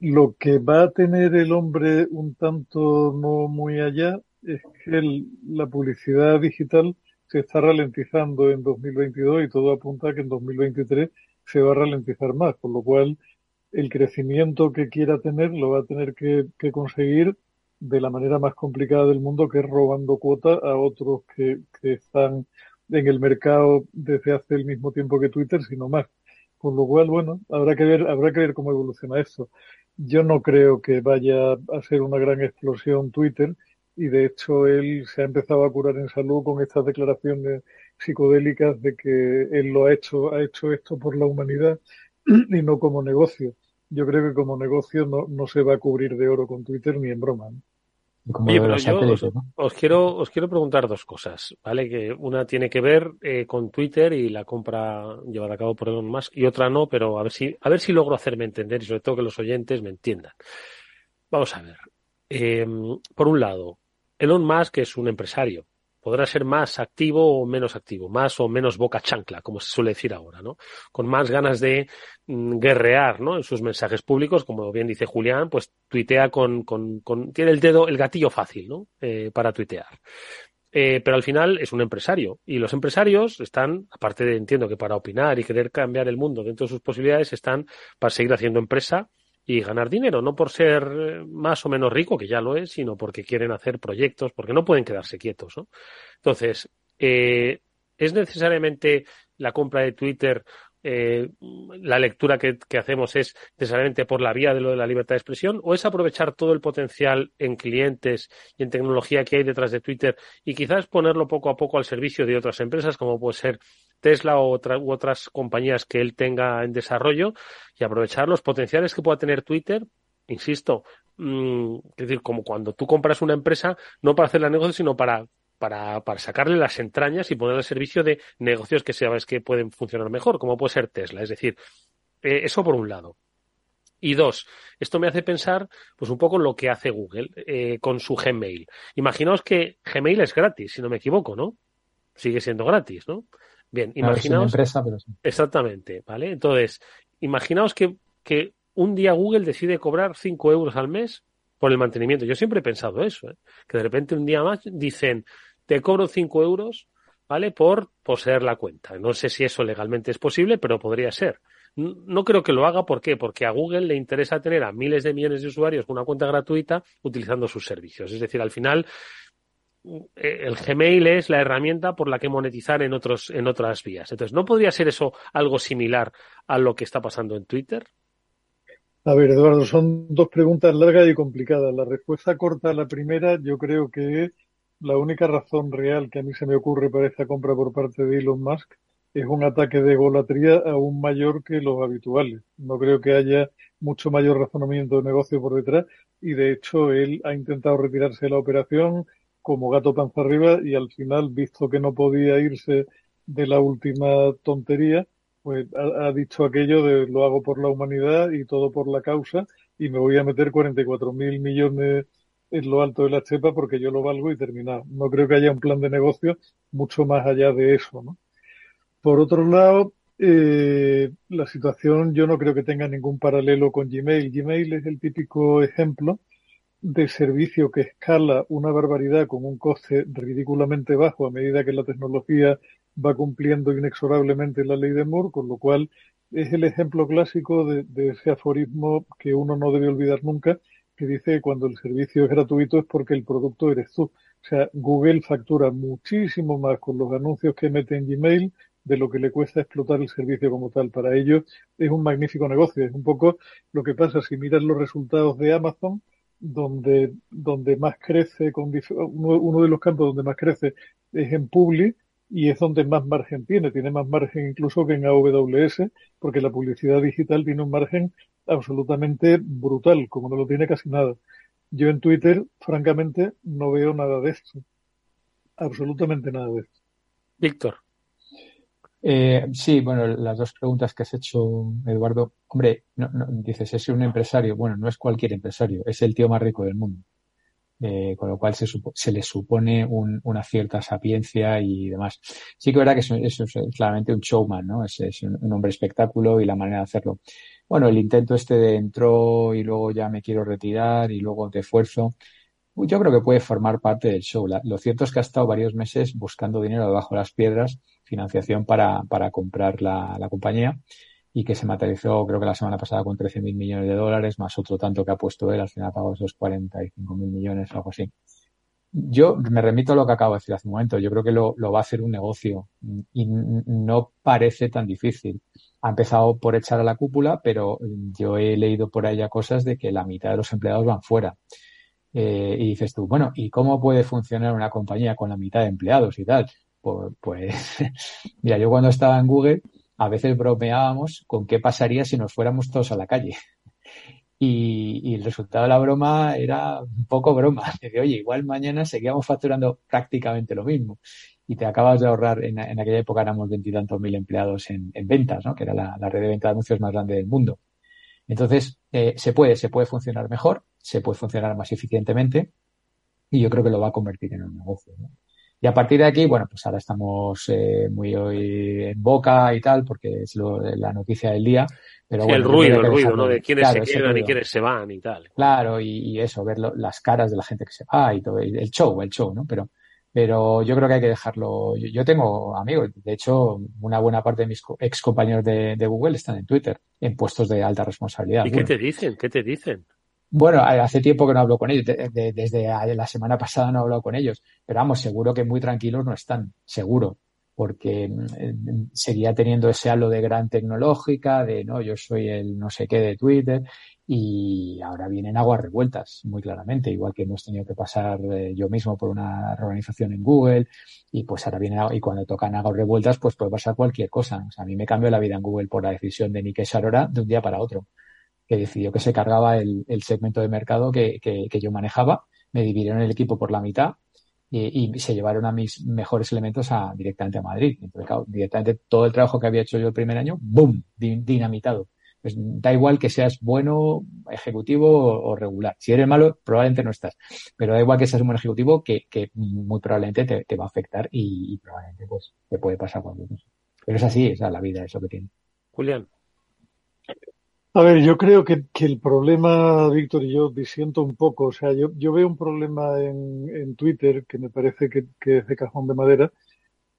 Lo que va a tener el hombre un tanto no muy allá es que la publicidad digital se está ralentizando en 2022 y todo apunta a que en 2023 se va a ralentizar más, por lo cual el crecimiento que quiera tener lo va a tener que, que conseguir de la manera más complicada del mundo, que es robando cuota a otros que, que están en el mercado desde hace el mismo tiempo que Twitter, sino más. Con lo cual, bueno, habrá que ver, habrá que ver cómo evoluciona esto. Yo no creo que vaya a ser una gran explosión Twitter y de hecho él se ha empezado a curar en salud con estas declaraciones psicodélicas de que él lo ha hecho, ha hecho esto por la humanidad y no como negocio yo creo que como negocio no, no se va a cubrir de oro con Twitter ni en broma. ¿no? Como Oye, pero yo os, ¿no? os quiero, os quiero preguntar dos cosas, ¿vale? Que una tiene que ver eh, con Twitter y la compra llevada a cabo por Elon Musk y otra no, pero a ver si, a ver si logro hacerme entender y sobre todo que los oyentes me entiendan. Vamos a ver. Eh, por un lado, Elon Musk es un empresario. Podrá ser más activo o menos activo, más o menos boca chancla, como se suele decir ahora, ¿no? Con más ganas de mm, guerrear, ¿no? En sus mensajes públicos, como bien dice Julián, pues tuitea con, con, con tiene el dedo, el gatillo fácil, ¿no? Eh, para tuitear. Eh, pero al final es un empresario y los empresarios están, aparte de entiendo que para opinar y querer cambiar el mundo dentro de sus posibilidades, están para seguir haciendo empresa y ganar dinero, no por ser eh, más o menos rico, que ya lo es, sino porque quieren hacer proyectos, porque no pueden quedarse quietos, ¿no? Entonces, eh, ¿es necesariamente la compra de Twitter eh, la lectura que, que, hacemos es necesariamente por la vía de lo de la libertad de expresión o es aprovechar todo el potencial en clientes y en tecnología que hay detrás de Twitter y quizás ponerlo poco a poco al servicio de otras empresas como puede ser Tesla o otra, u otras compañías que él tenga en desarrollo y aprovechar los potenciales que pueda tener Twitter, insisto, mmm, es decir, como cuando tú compras una empresa, no para hacer la negocio, sino para para, para, sacarle las entrañas y poner al servicio de negocios que sabes que pueden funcionar mejor, como puede ser Tesla. Es decir, eh, eso por un lado. Y dos, esto me hace pensar pues un poco en lo que hace Google eh, con su Gmail. Imaginaos que Gmail es gratis, si no me equivoco, ¿no? Sigue siendo gratis, ¿no? Bien, imaginaos. Empresa, pero sí. Exactamente, ¿vale? Entonces, imaginaos que, que un día Google decide cobrar 5 euros al mes por el mantenimiento. Yo siempre he pensado eso, ¿eh? que de repente un día más dicen, te cobro 5 euros, ¿vale? Por poseer la cuenta. No sé si eso legalmente es posible, pero podría ser. No creo que lo haga, ¿por qué? Porque a Google le interesa tener a miles de millones de usuarios con una cuenta gratuita utilizando sus servicios. Es decir, al final, el Gmail es la herramienta por la que monetizar en, otros, en otras vías. Entonces, ¿no podría ser eso algo similar a lo que está pasando en Twitter? A ver, Eduardo, son dos preguntas largas y complicadas. La respuesta corta a la primera, yo creo que la única razón real que a mí se me ocurre para esta compra por parte de Elon Musk es un ataque de golatría aún mayor que los habituales. No creo que haya mucho mayor razonamiento de negocio por detrás y de hecho él ha intentado retirarse de la operación como gato panza arriba y al final, visto que no podía irse de la última tontería, pues ha, dicho aquello de lo hago por la humanidad y todo por la causa y me voy a meter 44 mil millones en lo alto de la chepa porque yo lo valgo y terminado. No creo que haya un plan de negocio mucho más allá de eso, ¿no? Por otro lado, eh, la situación yo no creo que tenga ningún paralelo con Gmail. Gmail es el típico ejemplo de servicio que escala una barbaridad con un coste ridículamente bajo a medida que la tecnología va cumpliendo inexorablemente la ley de Moore, con lo cual es el ejemplo clásico de, ese aforismo que uno no debe olvidar nunca, que dice que cuando el servicio es gratuito es porque el producto eres tú. O sea, Google factura muchísimo más con los anuncios que mete en Gmail de lo que le cuesta explotar el servicio como tal. Para ellos es un magnífico negocio. Es un poco lo que pasa si miras los resultados de Amazon, donde, donde más crece, con, uno, de los campos donde más crece es en Publi, y es donde más margen tiene, tiene más margen incluso que en AWS, porque la publicidad digital tiene un margen absolutamente brutal, como no lo tiene casi nada. Yo en Twitter, francamente, no veo nada de esto. Absolutamente nada de esto. Víctor. Eh, sí, bueno, las dos preguntas que has hecho, Eduardo. Hombre, no, dices, es un empresario. Bueno, no es cualquier empresario, es el tío más rico del mundo. Eh, con lo cual se, supo, se le supone un, una cierta sapiencia y demás. Sí que es verdad que es claramente un showman, ¿no? Es, un, hombre espectáculo y la manera de hacerlo. Bueno, el intento este de entró y luego ya me quiero retirar y luego te esfuerzo, yo creo que puede formar parte del show. Lo cierto es que ha estado varios meses buscando dinero debajo de las piedras, financiación para, para comprar la, la compañía y que se materializó creo que la semana pasada con 13 mil millones de dólares, más otro tanto que ha puesto él, al final pagó esos 45 mil millones o algo así. Yo me remito a lo que acabo de decir hace un momento. Yo creo que lo, lo va a hacer un negocio y no parece tan difícil. Ha empezado por echar a la cúpula, pero yo he leído por allá cosas de que la mitad de los empleados van fuera. Eh, y dices tú, bueno, ¿y cómo puede funcionar una compañía con la mitad de empleados y tal? Pues, pues mira, yo cuando estaba en Google, a veces bromeábamos con qué pasaría si nos fuéramos todos a la calle. Y, el resultado de la broma era un poco broma. De, oye, igual mañana seguíamos facturando prácticamente lo mismo. Y te acabas de ahorrar, en, aquella época éramos veintitantos mil empleados en, ventas, ¿no? que era la, red de venta de anuncios más grande del mundo. Entonces, eh, se puede, se puede funcionar mejor, se puede funcionar más eficientemente y yo creo que lo va a convertir en un negocio. Y a partir de aquí, bueno, pues ahora estamos eh, muy hoy en boca y tal, porque es la noticia del día. Pero el ruido, el ruido, ¿no? De quiénes se quedan y quiénes se van y tal. Claro, y, eso, ver las caras de la gente que se va y todo, el show, el show, ¿no? Pero, pero yo creo que hay que dejarlo. Yo, tengo amigos, de hecho, una buena parte de mis ex compañeros de, de, Google están en Twitter, en puestos de alta responsabilidad. ¿Y qué te dicen? ¿Qué te dicen? Bueno, hace tiempo que no hablo con ellos, desde la semana pasada no he hablado con ellos, pero vamos, seguro que muy tranquilos no están, seguro, porque mm, seguía teniendo ese halo de gran tecnológica, de no, yo soy el no sé qué de Twitter, y ahora vienen aguas revueltas, muy claramente, igual que hemos tenido que pasar eh, yo mismo por una reorganización en Google, y pues ahora viene, y cuando tocan aguas revueltas, pues puede pasar cualquier cosa. O sea, a mí me cambió la vida en Google por la decisión de Nikesh Arora de un día para otro que decidió que se cargaba el, segmento de mercado que, yo manejaba, me dividieron el equipo por la mitad y, se llevaron a mis mejores elementos a, directamente a Madrid. Entonces, directamente todo el trabajo que había hecho yo el primer año, ¡boom!, dinamitado. Pues da igual que seas bueno, ejecutivo o, regular. Si eres malo, probablemente no estás. Pero da igual que seas un buen ejecutivo, que, muy probablemente te, va a afectar y, probablemente pues te puede pasar cualquier cosa. Pero es así, es la vida, eso que tiene. Julián. A ver, yo creo que, el problema, Víctor, y yo disiento un poco. O sea, yo, yo veo un problema en, en Twitter que me parece que, es de cajón de madera,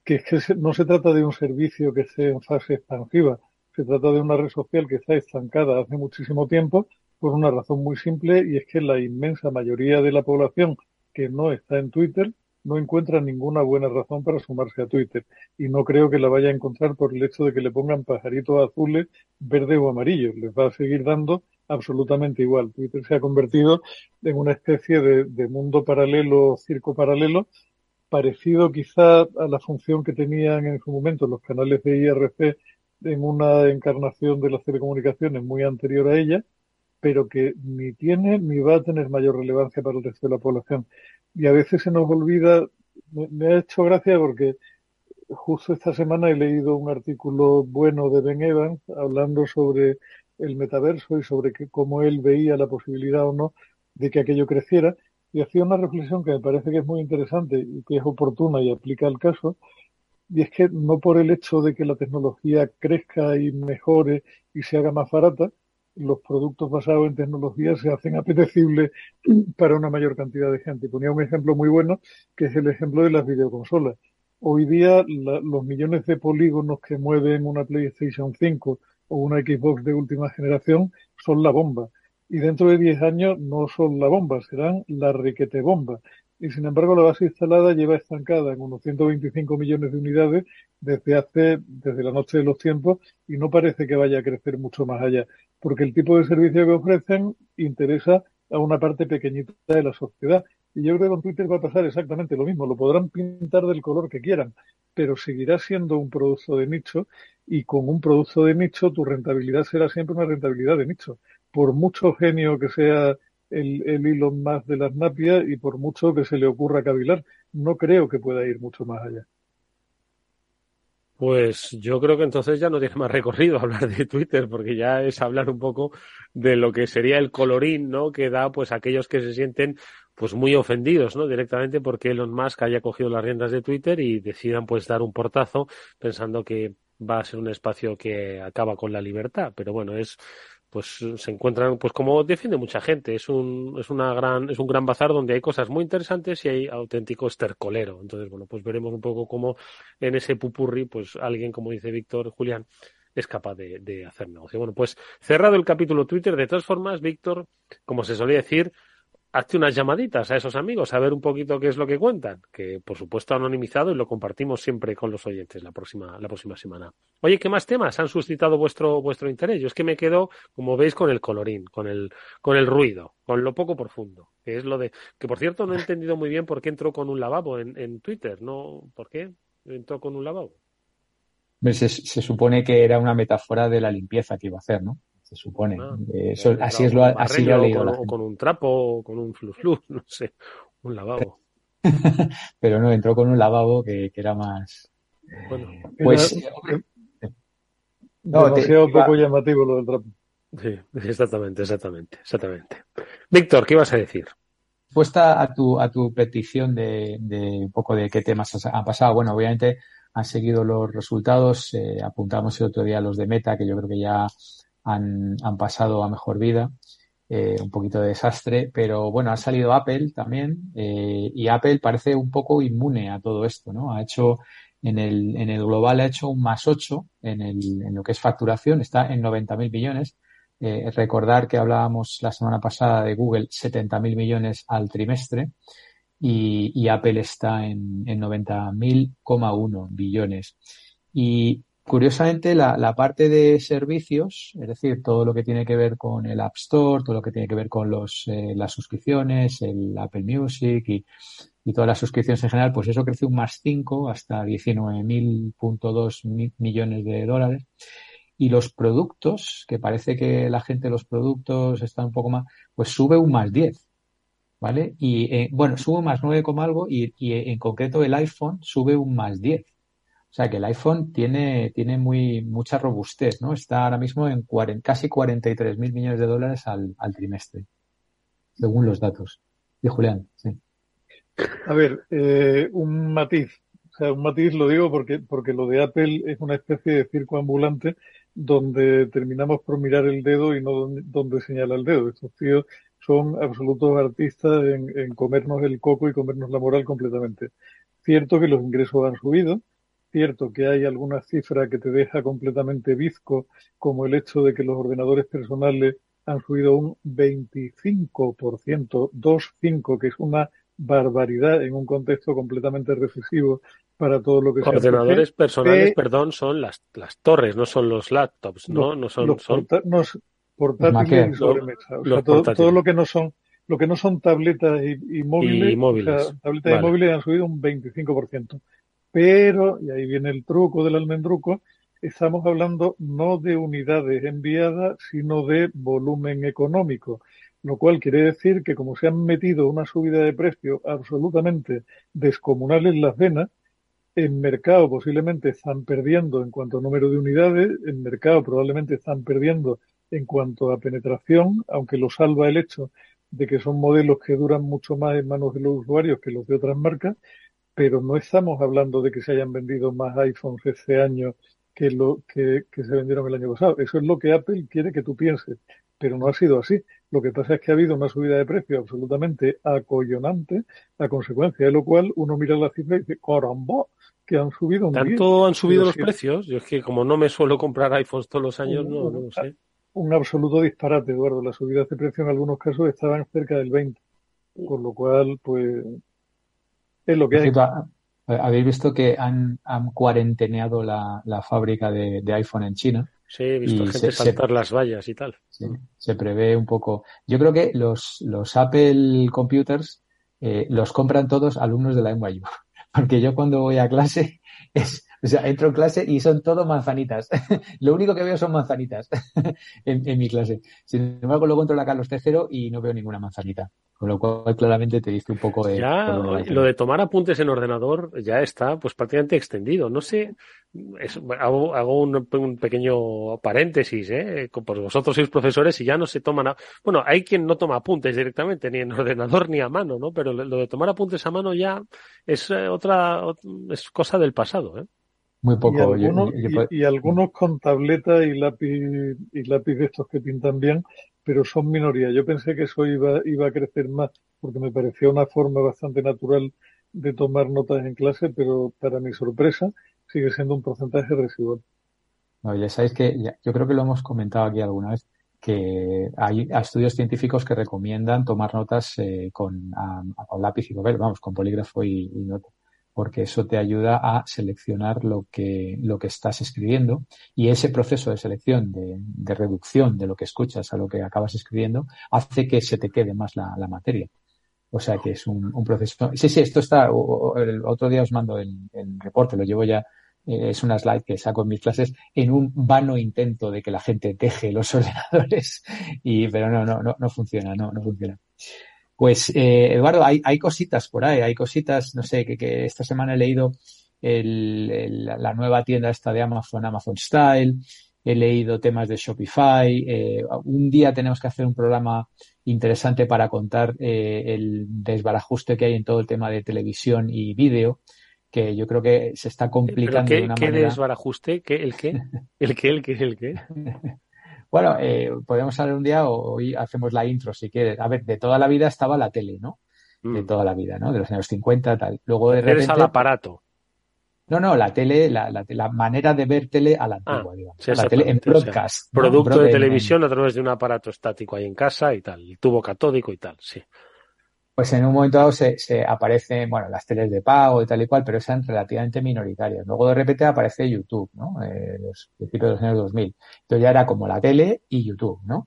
que es que no se trata de un servicio que esté en fase expansiva. Se trata de una red social que está estancada hace muchísimo tiempo por una razón muy simple y es que la inmensa mayoría de la población que no está en Twitter no encuentra ninguna buena razón para sumarse a Twitter y no creo que la vaya a encontrar por el hecho de que le pongan pajaritos azules, verdes o amarillos. Les va a seguir dando absolutamente igual. Twitter se ha convertido en una especie de, mundo paralelo, circo paralelo, parecido quizá a la función que tenían en su momento los canales de IRC en una encarnación de las telecomunicaciones muy anterior a ella, pero que ni tiene ni va a tener mayor relevancia para el resto de la población y a veces se nos olvida, me, ha hecho gracia porque justo esta semana he leído un artículo bueno de Ben Evans hablando sobre el metaverso y sobre que, cómo él veía la posibilidad o no de que aquello creciera y hacía una reflexión que me parece que es muy interesante y que es oportuna y aplica al caso, y es que no por el hecho de que la tecnología crezca y mejore y se haga más barata, los productos basados en tecnología se hacen apetecibles para una mayor cantidad de gente. Ponía un ejemplo muy bueno, que es el ejemplo de las videoconsolas. Hoy día los millones de polígonos que mueven una PlayStation 5 o una Xbox de última generación son la bomba. Y dentro de 10 años no son la bomba, serán la riquete bomba y sin embargo la base instalada lleva estancada en unos 125 millones de unidades desde hace, desde la noche de los tiempos y no parece que vaya a crecer mucho más allá, porque el tipo de servicio que ofrecen interesa a una parte pequeñita de la sociedad. Y yo creo que con Twitter va a pasar exactamente lo mismo, lo podrán pintar del color que quieran, pero seguirá siendo un producto de nicho y con un producto de nicho tu rentabilidad será siempre una rentabilidad de nicho. Por mucho genio que sea el, el Elon Musk de las napias y por mucho que se le ocurra cavilar, no creo que pueda ir mucho más allá. Pues yo creo que entonces ya no tiene más recorrido hablar de Twitter, porque ya es hablar un poco de lo que sería el colorín, ¿no? Que da pues aquellos que se sienten pues muy ofendidos, ¿no? Directamente porque Elon Musk haya cogido las riendas de Twitter y decidan pues dar un portazo pensando que va a ser un espacio que acaba con la libertad. Pero bueno, es pues se encuentran, pues como defiende mucha gente, es un, es una gran, es un gran bazar donde hay cosas muy interesantes y hay auténtico estercolero. Entonces, bueno, pues veremos un poco cómo en ese pupurri, pues alguien, como dice Víctor Julián, es capaz de, de hacer negocio. Bueno, pues cerrado el capítulo Twitter, de todas formas, Víctor, como se solía decir, hazte unas llamaditas a esos amigos a ver un poquito qué es lo que cuentan, que por supuesto anonimizado y lo compartimos siempre con los oyentes la próxima, la próxima semana. Oye, ¿qué más temas han suscitado vuestro, vuestro interés? Yo es que me quedo, como veis, con el colorín, con el, con el ruido, con lo poco profundo, que es lo de, que por cierto no he entendido muy bien por qué entró con un lavabo en, en Twitter, ¿no? ¿Por qué entró con un lavabo? Se, se supone que era una metáfora de la limpieza que iba a hacer, ¿no? Se supone. Ah, Eso, así, es lo, así lo ha leído. Con, con un trapo, con un flu, no sé, un lavabo. Pero no, entró con un lavabo que, que era más. Bueno, pues. no, demasiado poco llamativo lo del trapo. Sí, exactamente, exactamente, exactamente. Víctor, ¿qué ibas a decir? Respuesta a tu, a tu petición de, de un poco de qué temas han pasado. Bueno, obviamente han seguido los resultados. Eh, apuntamos el otro día a los de Meta, que yo creo que ya han, han pasado a mejor vida. Eh, un poquito de desastre, pero bueno, ha salido Apple también eh, y Apple parece un poco inmune a todo esto, ¿no? Ha hecho en el, en el global ha hecho un más 8 en, el, en lo que es facturación, está en 90.000 millones. Eh, recordar que hablábamos la semana pasada de Google 70.000 millones al trimestre y, y Apple está en, en 90.000,1 billones. Y Curiosamente, la, parte de servicios, es decir, todo lo que tiene que ver con el App Store, todo lo que tiene que ver con los, eh, las suscripciones, el Apple Music y, todas las suscripciones en general, pues eso creció un más 5 hasta 19.000.2 millones de dólares. Y los productos, que parece que la gente los productos está un poco más, pues sube un más 10. ¿Vale? Y eh, bueno, sube un más 9, algo y, y en concreto el iPhone sube un más 10. O sea que el iPhone tiene, tiene muy, mucha robustez, ¿no? Está ahora mismo en casi 43 mil millones de dólares al, trimestre, según los datos. Y Julián, sí. A ver, eh, un matiz. O sea, un matiz lo digo porque, porque lo de Apple es una especie de circo ambulante donde terminamos por mirar el dedo y no donde, señala el dedo. Estos tíos son absolutos artistas en comernos el coco y comernos la moral completamente. Cierto que los ingresos han subido, cierto que hay alguna cifra que te deja completamente bizco, como el hecho de que los ordenadores personales han subido un 25%, 2,5%, que es una barbaridad en un contexto completamente recesivo para todo lo que Los Ordenadores personales, perdón, son las, las torres, no son los laptops, ¿no? no son, los son... portátiles y sobremesa. O sea, todo, todo, lo que no son lo que no son tabletas y, y móviles, y móviles. O sea, tabletas vale. y móviles han subido un 25% pero, y ahí viene el truco del almendruco, estamos hablando no de unidades enviadas, sino de volumen económico, lo cual quiere decir que como se han metido una subida de precio absolutamente descomunal en las venas, en mercado posiblemente están perdiendo en cuanto a número de unidades, en mercado probablemente están perdiendo en cuanto a penetración, aunque lo salva el hecho de que son modelos que duran mucho más en manos de los usuarios que los de otras marcas, pero no estamos hablando de que se hayan vendido más iPhones este año que lo que, que, se vendieron el año pasado. Eso es lo que Apple quiere que tú pienses, pero no ha sido así. Lo que pasa es que ha habido una subida de precio absolutamente acollonante, a consecuencia de lo cual uno mira la cifra y dice, caramba, que han subido un ¿Tanto han subido los precios? Yo es que como no me suelo comprar iPhones todos los años, un, no, no lo sé. Un absoluto disparate, Eduardo. Las subidas de precio en algunos casos estaban cerca del 20. Con lo cual, pues, es lo que hay. Habéis visto que han, han cuarenteneado la, la fábrica de, de, iPhone en China. Sí, he visto gente se, saltar se, las vallas y tal. Sí, se prevé un poco. Yo creo que los, los Apple Computers eh, los compran todos alumnos de la NYU. Porque yo cuando voy a clase es, o sea, entro en clase y son todo manzanitas. Lo único que veo son manzanitas en, en, mi clase. Sin embargo, luego entro a la Carlos III y no veo ninguna manzanita. Con lo cual, claramente te dice un poco de. Ya, lo de tomar apuntes en ordenador ya está, pues prácticamente extendido. No sé, es, hago, hago un, un, pequeño paréntesis, ¿eh? Pues vosotros sois profesores y ya no se toman. A... Bueno, hay quien no toma apuntes directamente, ni en ordenador ni a mano, ¿no? Pero lo de tomar apuntes a mano ya es eh, otra, es cosa del pasado, ¿eh? Muy poco. Y algunos, yo, yo, y, y algunos con tableta y lápiz, y lápiz de estos que pintan bien, pero son minoría. Yo pensé que eso iba, iba a crecer más, porque me parecía una forma bastante natural de tomar notas en clase, pero para mi sorpresa sigue siendo un porcentaje residual. No, ya sabéis que yo creo que lo hemos comentado aquí alguna vez, que hay estudios científicos que recomiendan tomar notas eh, con, lápiz y papel, vamos, con polígrafo y, y nota porque eso te ayuda a seleccionar lo que, lo que estás escribiendo y ese proceso de selección, de, reducción de lo que escuchas a lo que acabas escribiendo, hace que se te quede más la, materia. O sea que es un, proceso. Sí, sí, esto está. El otro día os mando el, reporte, lo llevo ya eh, es una slide que saco en mis clases en un vano intento de que la gente deje los ordenadores y pero no no no no funciona no no funciona pues eh, Eduardo hay, hay cositas por ahí hay cositas no sé que, que esta semana he leído el, la nueva tienda esta de Amazon Amazon Style he leído temas de Shopify eh, un día tenemos que hacer un programa interesante para contar eh, el desbarajuste que hay en todo el tema de televisión y vídeo que yo creo que se está complicando qué, de una ¿qué manera. desbarajuste? ¿Qué, ¿El qué? ¿El qué? ¿El qué? ¿El qué? Bueno, eh, podemos hablar un día o hoy hacemos la intro si quieres. A ver, de toda la vida estaba la tele, ¿no? Mm. De toda la vida, ¿no? De los años 50, tal. Luego de repente. al aparato. No, no, la tele, la, la, la, manera de ver tele a la antigua, ah, digamos. Sí, la tele en broadcast. ¿no? Producto Broad de en, televisión a través de un aparato estático ahí en casa y tal, el tubo catódico y tal, sí. Pues en un momento dado se, se, aparecen, bueno, las teles de pago y tal y cual, pero eran relativamente minoritarias. Luego de repente aparece YouTube, ¿no? Eh, los principios de los años 2000. Entonces ya era como la tele y YouTube, ¿no?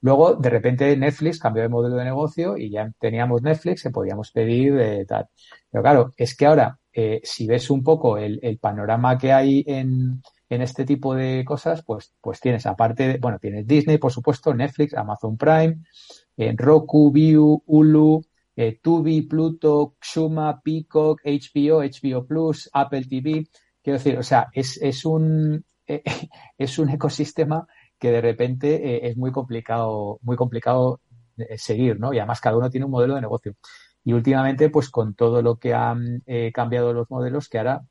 Luego, de repente, Netflix cambió de modelo de negocio y ya teníamos Netflix que podíamos pedir eh, tal. Pero claro, es que ahora, eh, si ves un poco el, el panorama que hay en, en, este tipo de cosas, pues, pues tienes, aparte, de, bueno, tienes Disney, por supuesto, Netflix, Amazon Prime, eh, Roku, View, Hulu, eh, Tubi, Pluto, Xuma, Peacock, HBO, HBO Plus, Apple TV. Quiero decir, o sea, es, es un, eh, es un ecosistema que de repente eh, es muy complicado, muy complicado seguir, ¿no? Y además cada uno tiene un modelo de negocio. Y últimamente, pues con todo lo que han eh, cambiado los modelos, que ahora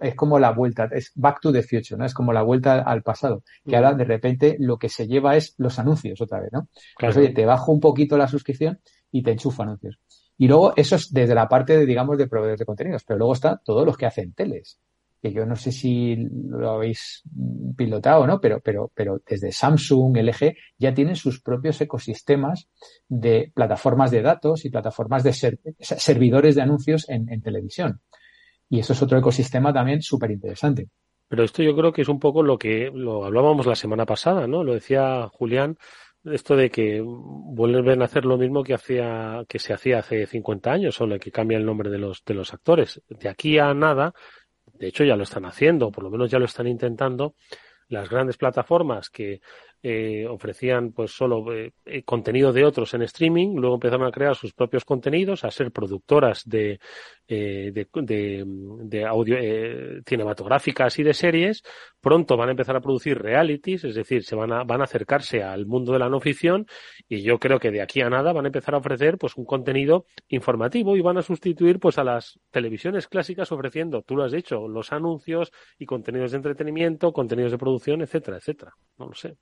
es como la vuelta, es back to the future, ¿no? Es como la vuelta al pasado, que ahora de repente lo que se lleva es los anuncios otra vez, ¿no? Claro. Pues oye, te bajo un poquito la suscripción y te enchufo anuncios. Y luego eso es desde la parte, de, digamos, de proveedores de contenidos, pero luego está todos los que hacen teles, que yo no sé si lo habéis pilotado o no, pero, pero, pero desde Samsung, LG, ya tienen sus propios ecosistemas de plataformas de datos y plataformas de ser, servidores de anuncios en, en televisión. Y eso es otro ecosistema también súper interesante. Pero esto yo creo que es un poco lo que lo hablábamos la semana pasada, ¿no? Lo decía Julián, esto de que vuelven a hacer lo mismo que hacía que se hacía hace 50 años, solo que cambia el nombre de los de los actores. De aquí a nada, de hecho ya lo están haciendo, por lo menos ya lo están intentando, las grandes plataformas que eh, ofrecían pues solo eh, contenido de otros en streaming, luego empezaron a crear sus propios contenidos, a ser productoras de, eh, de, de, de, audio eh, cinematográficas y de series, pronto van a empezar a producir realities, es decir, se van a, van a acercarse al mundo de la no ficción y yo creo que de aquí a nada van a empezar a ofrecer pues un contenido informativo y van a sustituir pues a las televisiones clásicas ofreciendo, tú lo has dicho, los anuncios y contenidos de entretenimiento, contenidos de producción, etcétera, etcétera. No lo sé.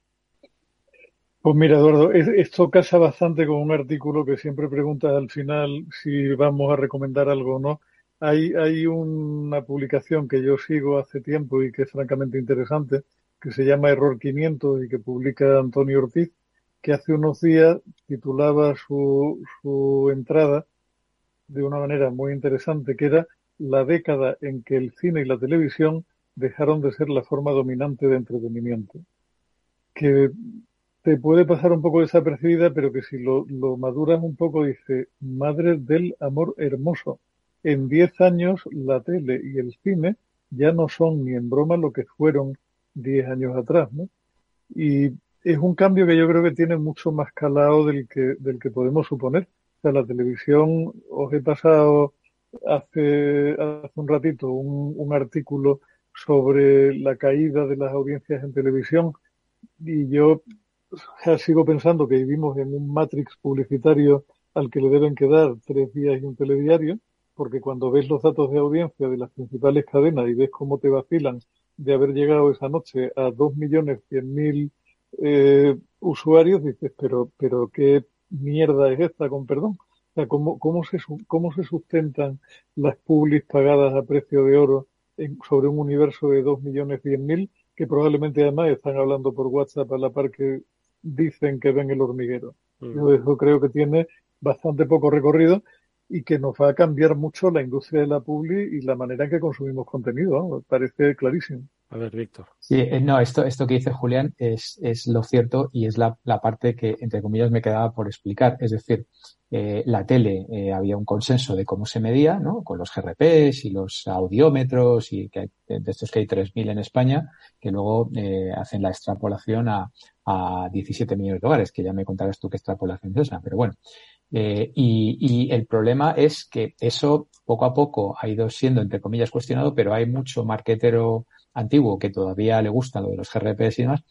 Pues mira, Eduardo, esto casa bastante con un artículo que siempre preguntas al final si vamos a recomendar algo o no. Hay, hay una publicación que yo sigo hace tiempo y que es francamente interesante, que se llama Error 500 y que publica Antonio Ortiz, que hace unos días titulaba su, su entrada de una manera muy interesante, que era la década en que el cine y la televisión dejaron de ser la forma dominante de entretenimiento. Que te puede pasar un poco desapercibida, pero que si lo, lo maduras un poco, dice, madre del amor hermoso. En 10 años la tele y el cine ya no son ni en broma lo que fueron 10 años atrás, ¿no? Y es un cambio que yo creo que tiene mucho más calado del que, del que podemos suponer. O sea, la televisión, os he pasado hace, hace un ratito un, un artículo sobre la caída de las audiencias en televisión y yo sigo pensando que vivimos en un matrix publicitario al que le deben quedar tres días y un telediario, porque cuando ves los datos de audiencia de las principales cadenas y ves cómo te vacilan de haber llegado esa noche a dos millones cien mil eh, usuarios, dices, pero, pero qué mierda es esta, con perdón. O sea, ¿cómo, cómo, se, cómo se sustentan las publis pagadas a precio de oro en, sobre un universo de dos millones cien mil que probablemente además están hablando por WhatsApp a la par que dicen que ven el hormiguero. Mm. Yo eso creo que tiene bastante poco recorrido y que nos va a cambiar mucho la industria de la publi y la manera en que consumimos contenido. ¿no? Parece clarísimo. A ver, Víctor. Sí, eh, no, esto, esto que dice Julián es, es lo cierto y es la, la parte que, entre comillas, me quedaba por explicar. Es decir, eh, la tele eh, había un consenso de cómo se medía, ¿no? Con los GRPs y los audiómetros y que hay, de estos que hay 3.000 en España, que luego eh, hacen la extrapolación a, a 17 millones de hogares, que ya me contarás tú qué extrapolación es esa, pero bueno. Eh, y, y, el problema es que eso poco a poco ha ido siendo, entre comillas, cuestionado, pero hay mucho marquetero antiguo que todavía le gusta lo de los GRPs y demás.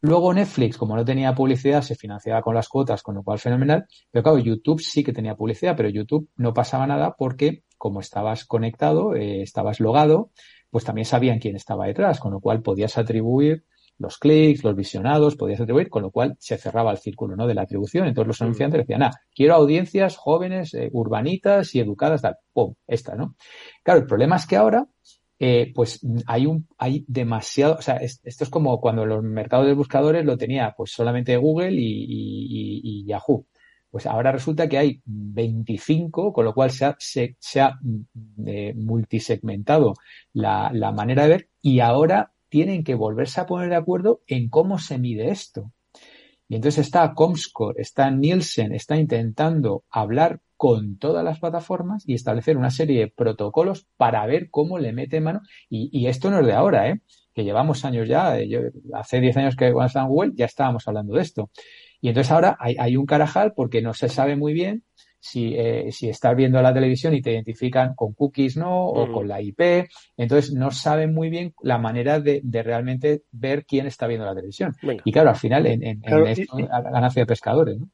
Luego Netflix, como no tenía publicidad, se financiaba con las cuotas, con lo cual fenomenal. Pero claro, YouTube sí que tenía publicidad, pero YouTube no pasaba nada porque como estabas conectado, eh, estabas logado, pues también sabían quién estaba detrás, con lo cual podías atribuir los clics, los visionados, podías atribuir, con lo cual se cerraba el círculo ¿no? de la atribución. Entonces los anunciantes decían, ah, quiero audiencias jóvenes, eh, urbanitas y educadas, tal, pum, esta, ¿no? Claro, el problema es que ahora eh, pues hay un, hay demasiado, o sea, es, esto es como cuando los mercados de buscadores lo tenía pues solamente Google y, Yahoo. Pues ahora resulta que hay 25, con lo cual se ha, se, se ha eh, multisegmentado la, la manera de ver y ahora tienen que volverse a poner de acuerdo en cómo se mide esto. Y entonces está Comscore, está Nielsen, está intentando hablar con todas las plataformas y establecer una serie de protocolos para ver cómo le mete mano. Y, esto no es de ahora, ¿eh? que llevamos años ya. Eh, yo, hace 10 años que cuando estaba en ya estábamos hablando de esto. Y entonces ahora hay un carajal porque no se sabe muy bien si, eh, si estás viendo la televisión y te identifican con cookies, ¿no? O mm. con la IP. Entonces no saben muy bien la manera de, de realmente ver quién está viendo la televisión. Venga. Y claro, al final en, en, claro, en esto, y, ganancia de pescadores, ¿no?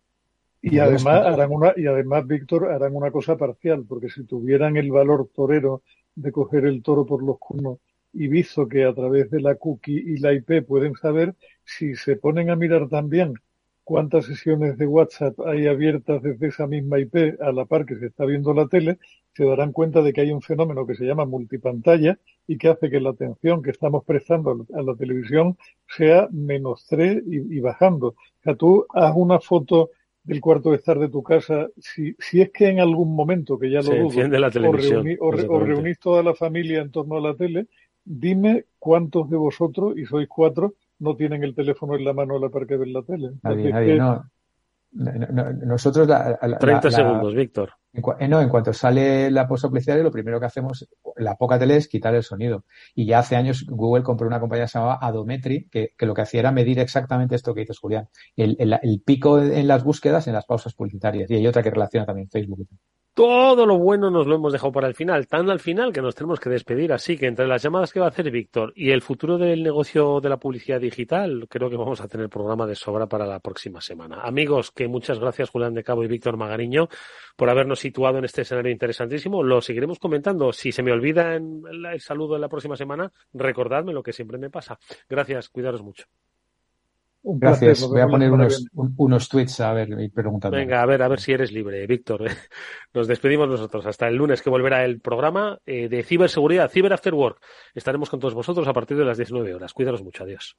Y además harán una, y además, Víctor, harán una cosa parcial, porque si tuvieran el valor torero de coger el toro por los cuernos y visto que a través de la cookie y la IP pueden saber, si se ponen a mirar también cuántas sesiones de WhatsApp hay abiertas desde esa misma IP a la par que se está viendo la tele, se darán cuenta de que hay un fenómeno que se llama multipantalla y que hace que la atención que estamos prestando a la televisión sea menos 3 y, y bajando. O sea, tú haz una foto del cuarto de estar de tu casa, si, si es que en algún momento, que ya lo dudo, la televisión, o, reuní, o, re, o, reunís toda la familia en torno a la tele, dime cuántos de vosotros, y sois cuatro, no tienen el teléfono en la mano a la par que ven la tele. Nadie, nadie, que... no. Nosotros la, la 30 la, segundos, Víctor. En, no, en cuanto sale la posta publicitaria, lo primero que hacemos, la poca tele, es quitar el sonido. Y ya hace años Google compró una compañía que se llamaba Adometry, que, que lo que hacía era medir exactamente esto que dices, Julián. El, el, el, pico en las búsquedas en las pausas publicitarias. Y hay otra que relaciona también Facebook. Todo lo bueno nos lo hemos dejado para el final, tan al final que nos tenemos que despedir. Así que entre las llamadas que va a hacer Víctor y el futuro del negocio de la publicidad digital, creo que vamos a tener programa de sobra para la próxima semana. Amigos, que muchas gracias Julián de Cabo y Víctor Magariño por habernos situado en este escenario interesantísimo. Lo seguiremos comentando. Si se me olvida en el saludo de la próxima semana, recordadme lo que siempre me pasa. Gracias, cuidaros mucho. Un Gracias. Placer, Voy a poner unos, un, unos tweets a ver y preguntando. Venga, a ver, a ver si eres libre, Víctor. Nos despedimos nosotros hasta el lunes que volverá el programa eh, de ciberseguridad, Cyber After Work. Estaremos con todos vosotros a partir de las 19 horas. Cuídanos mucho. Adiós.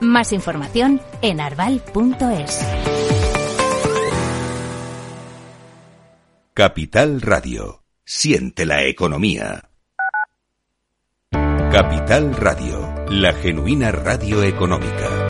Más información en arval.es. Capital Radio. Siente la economía. Capital Radio, la genuina radio económica.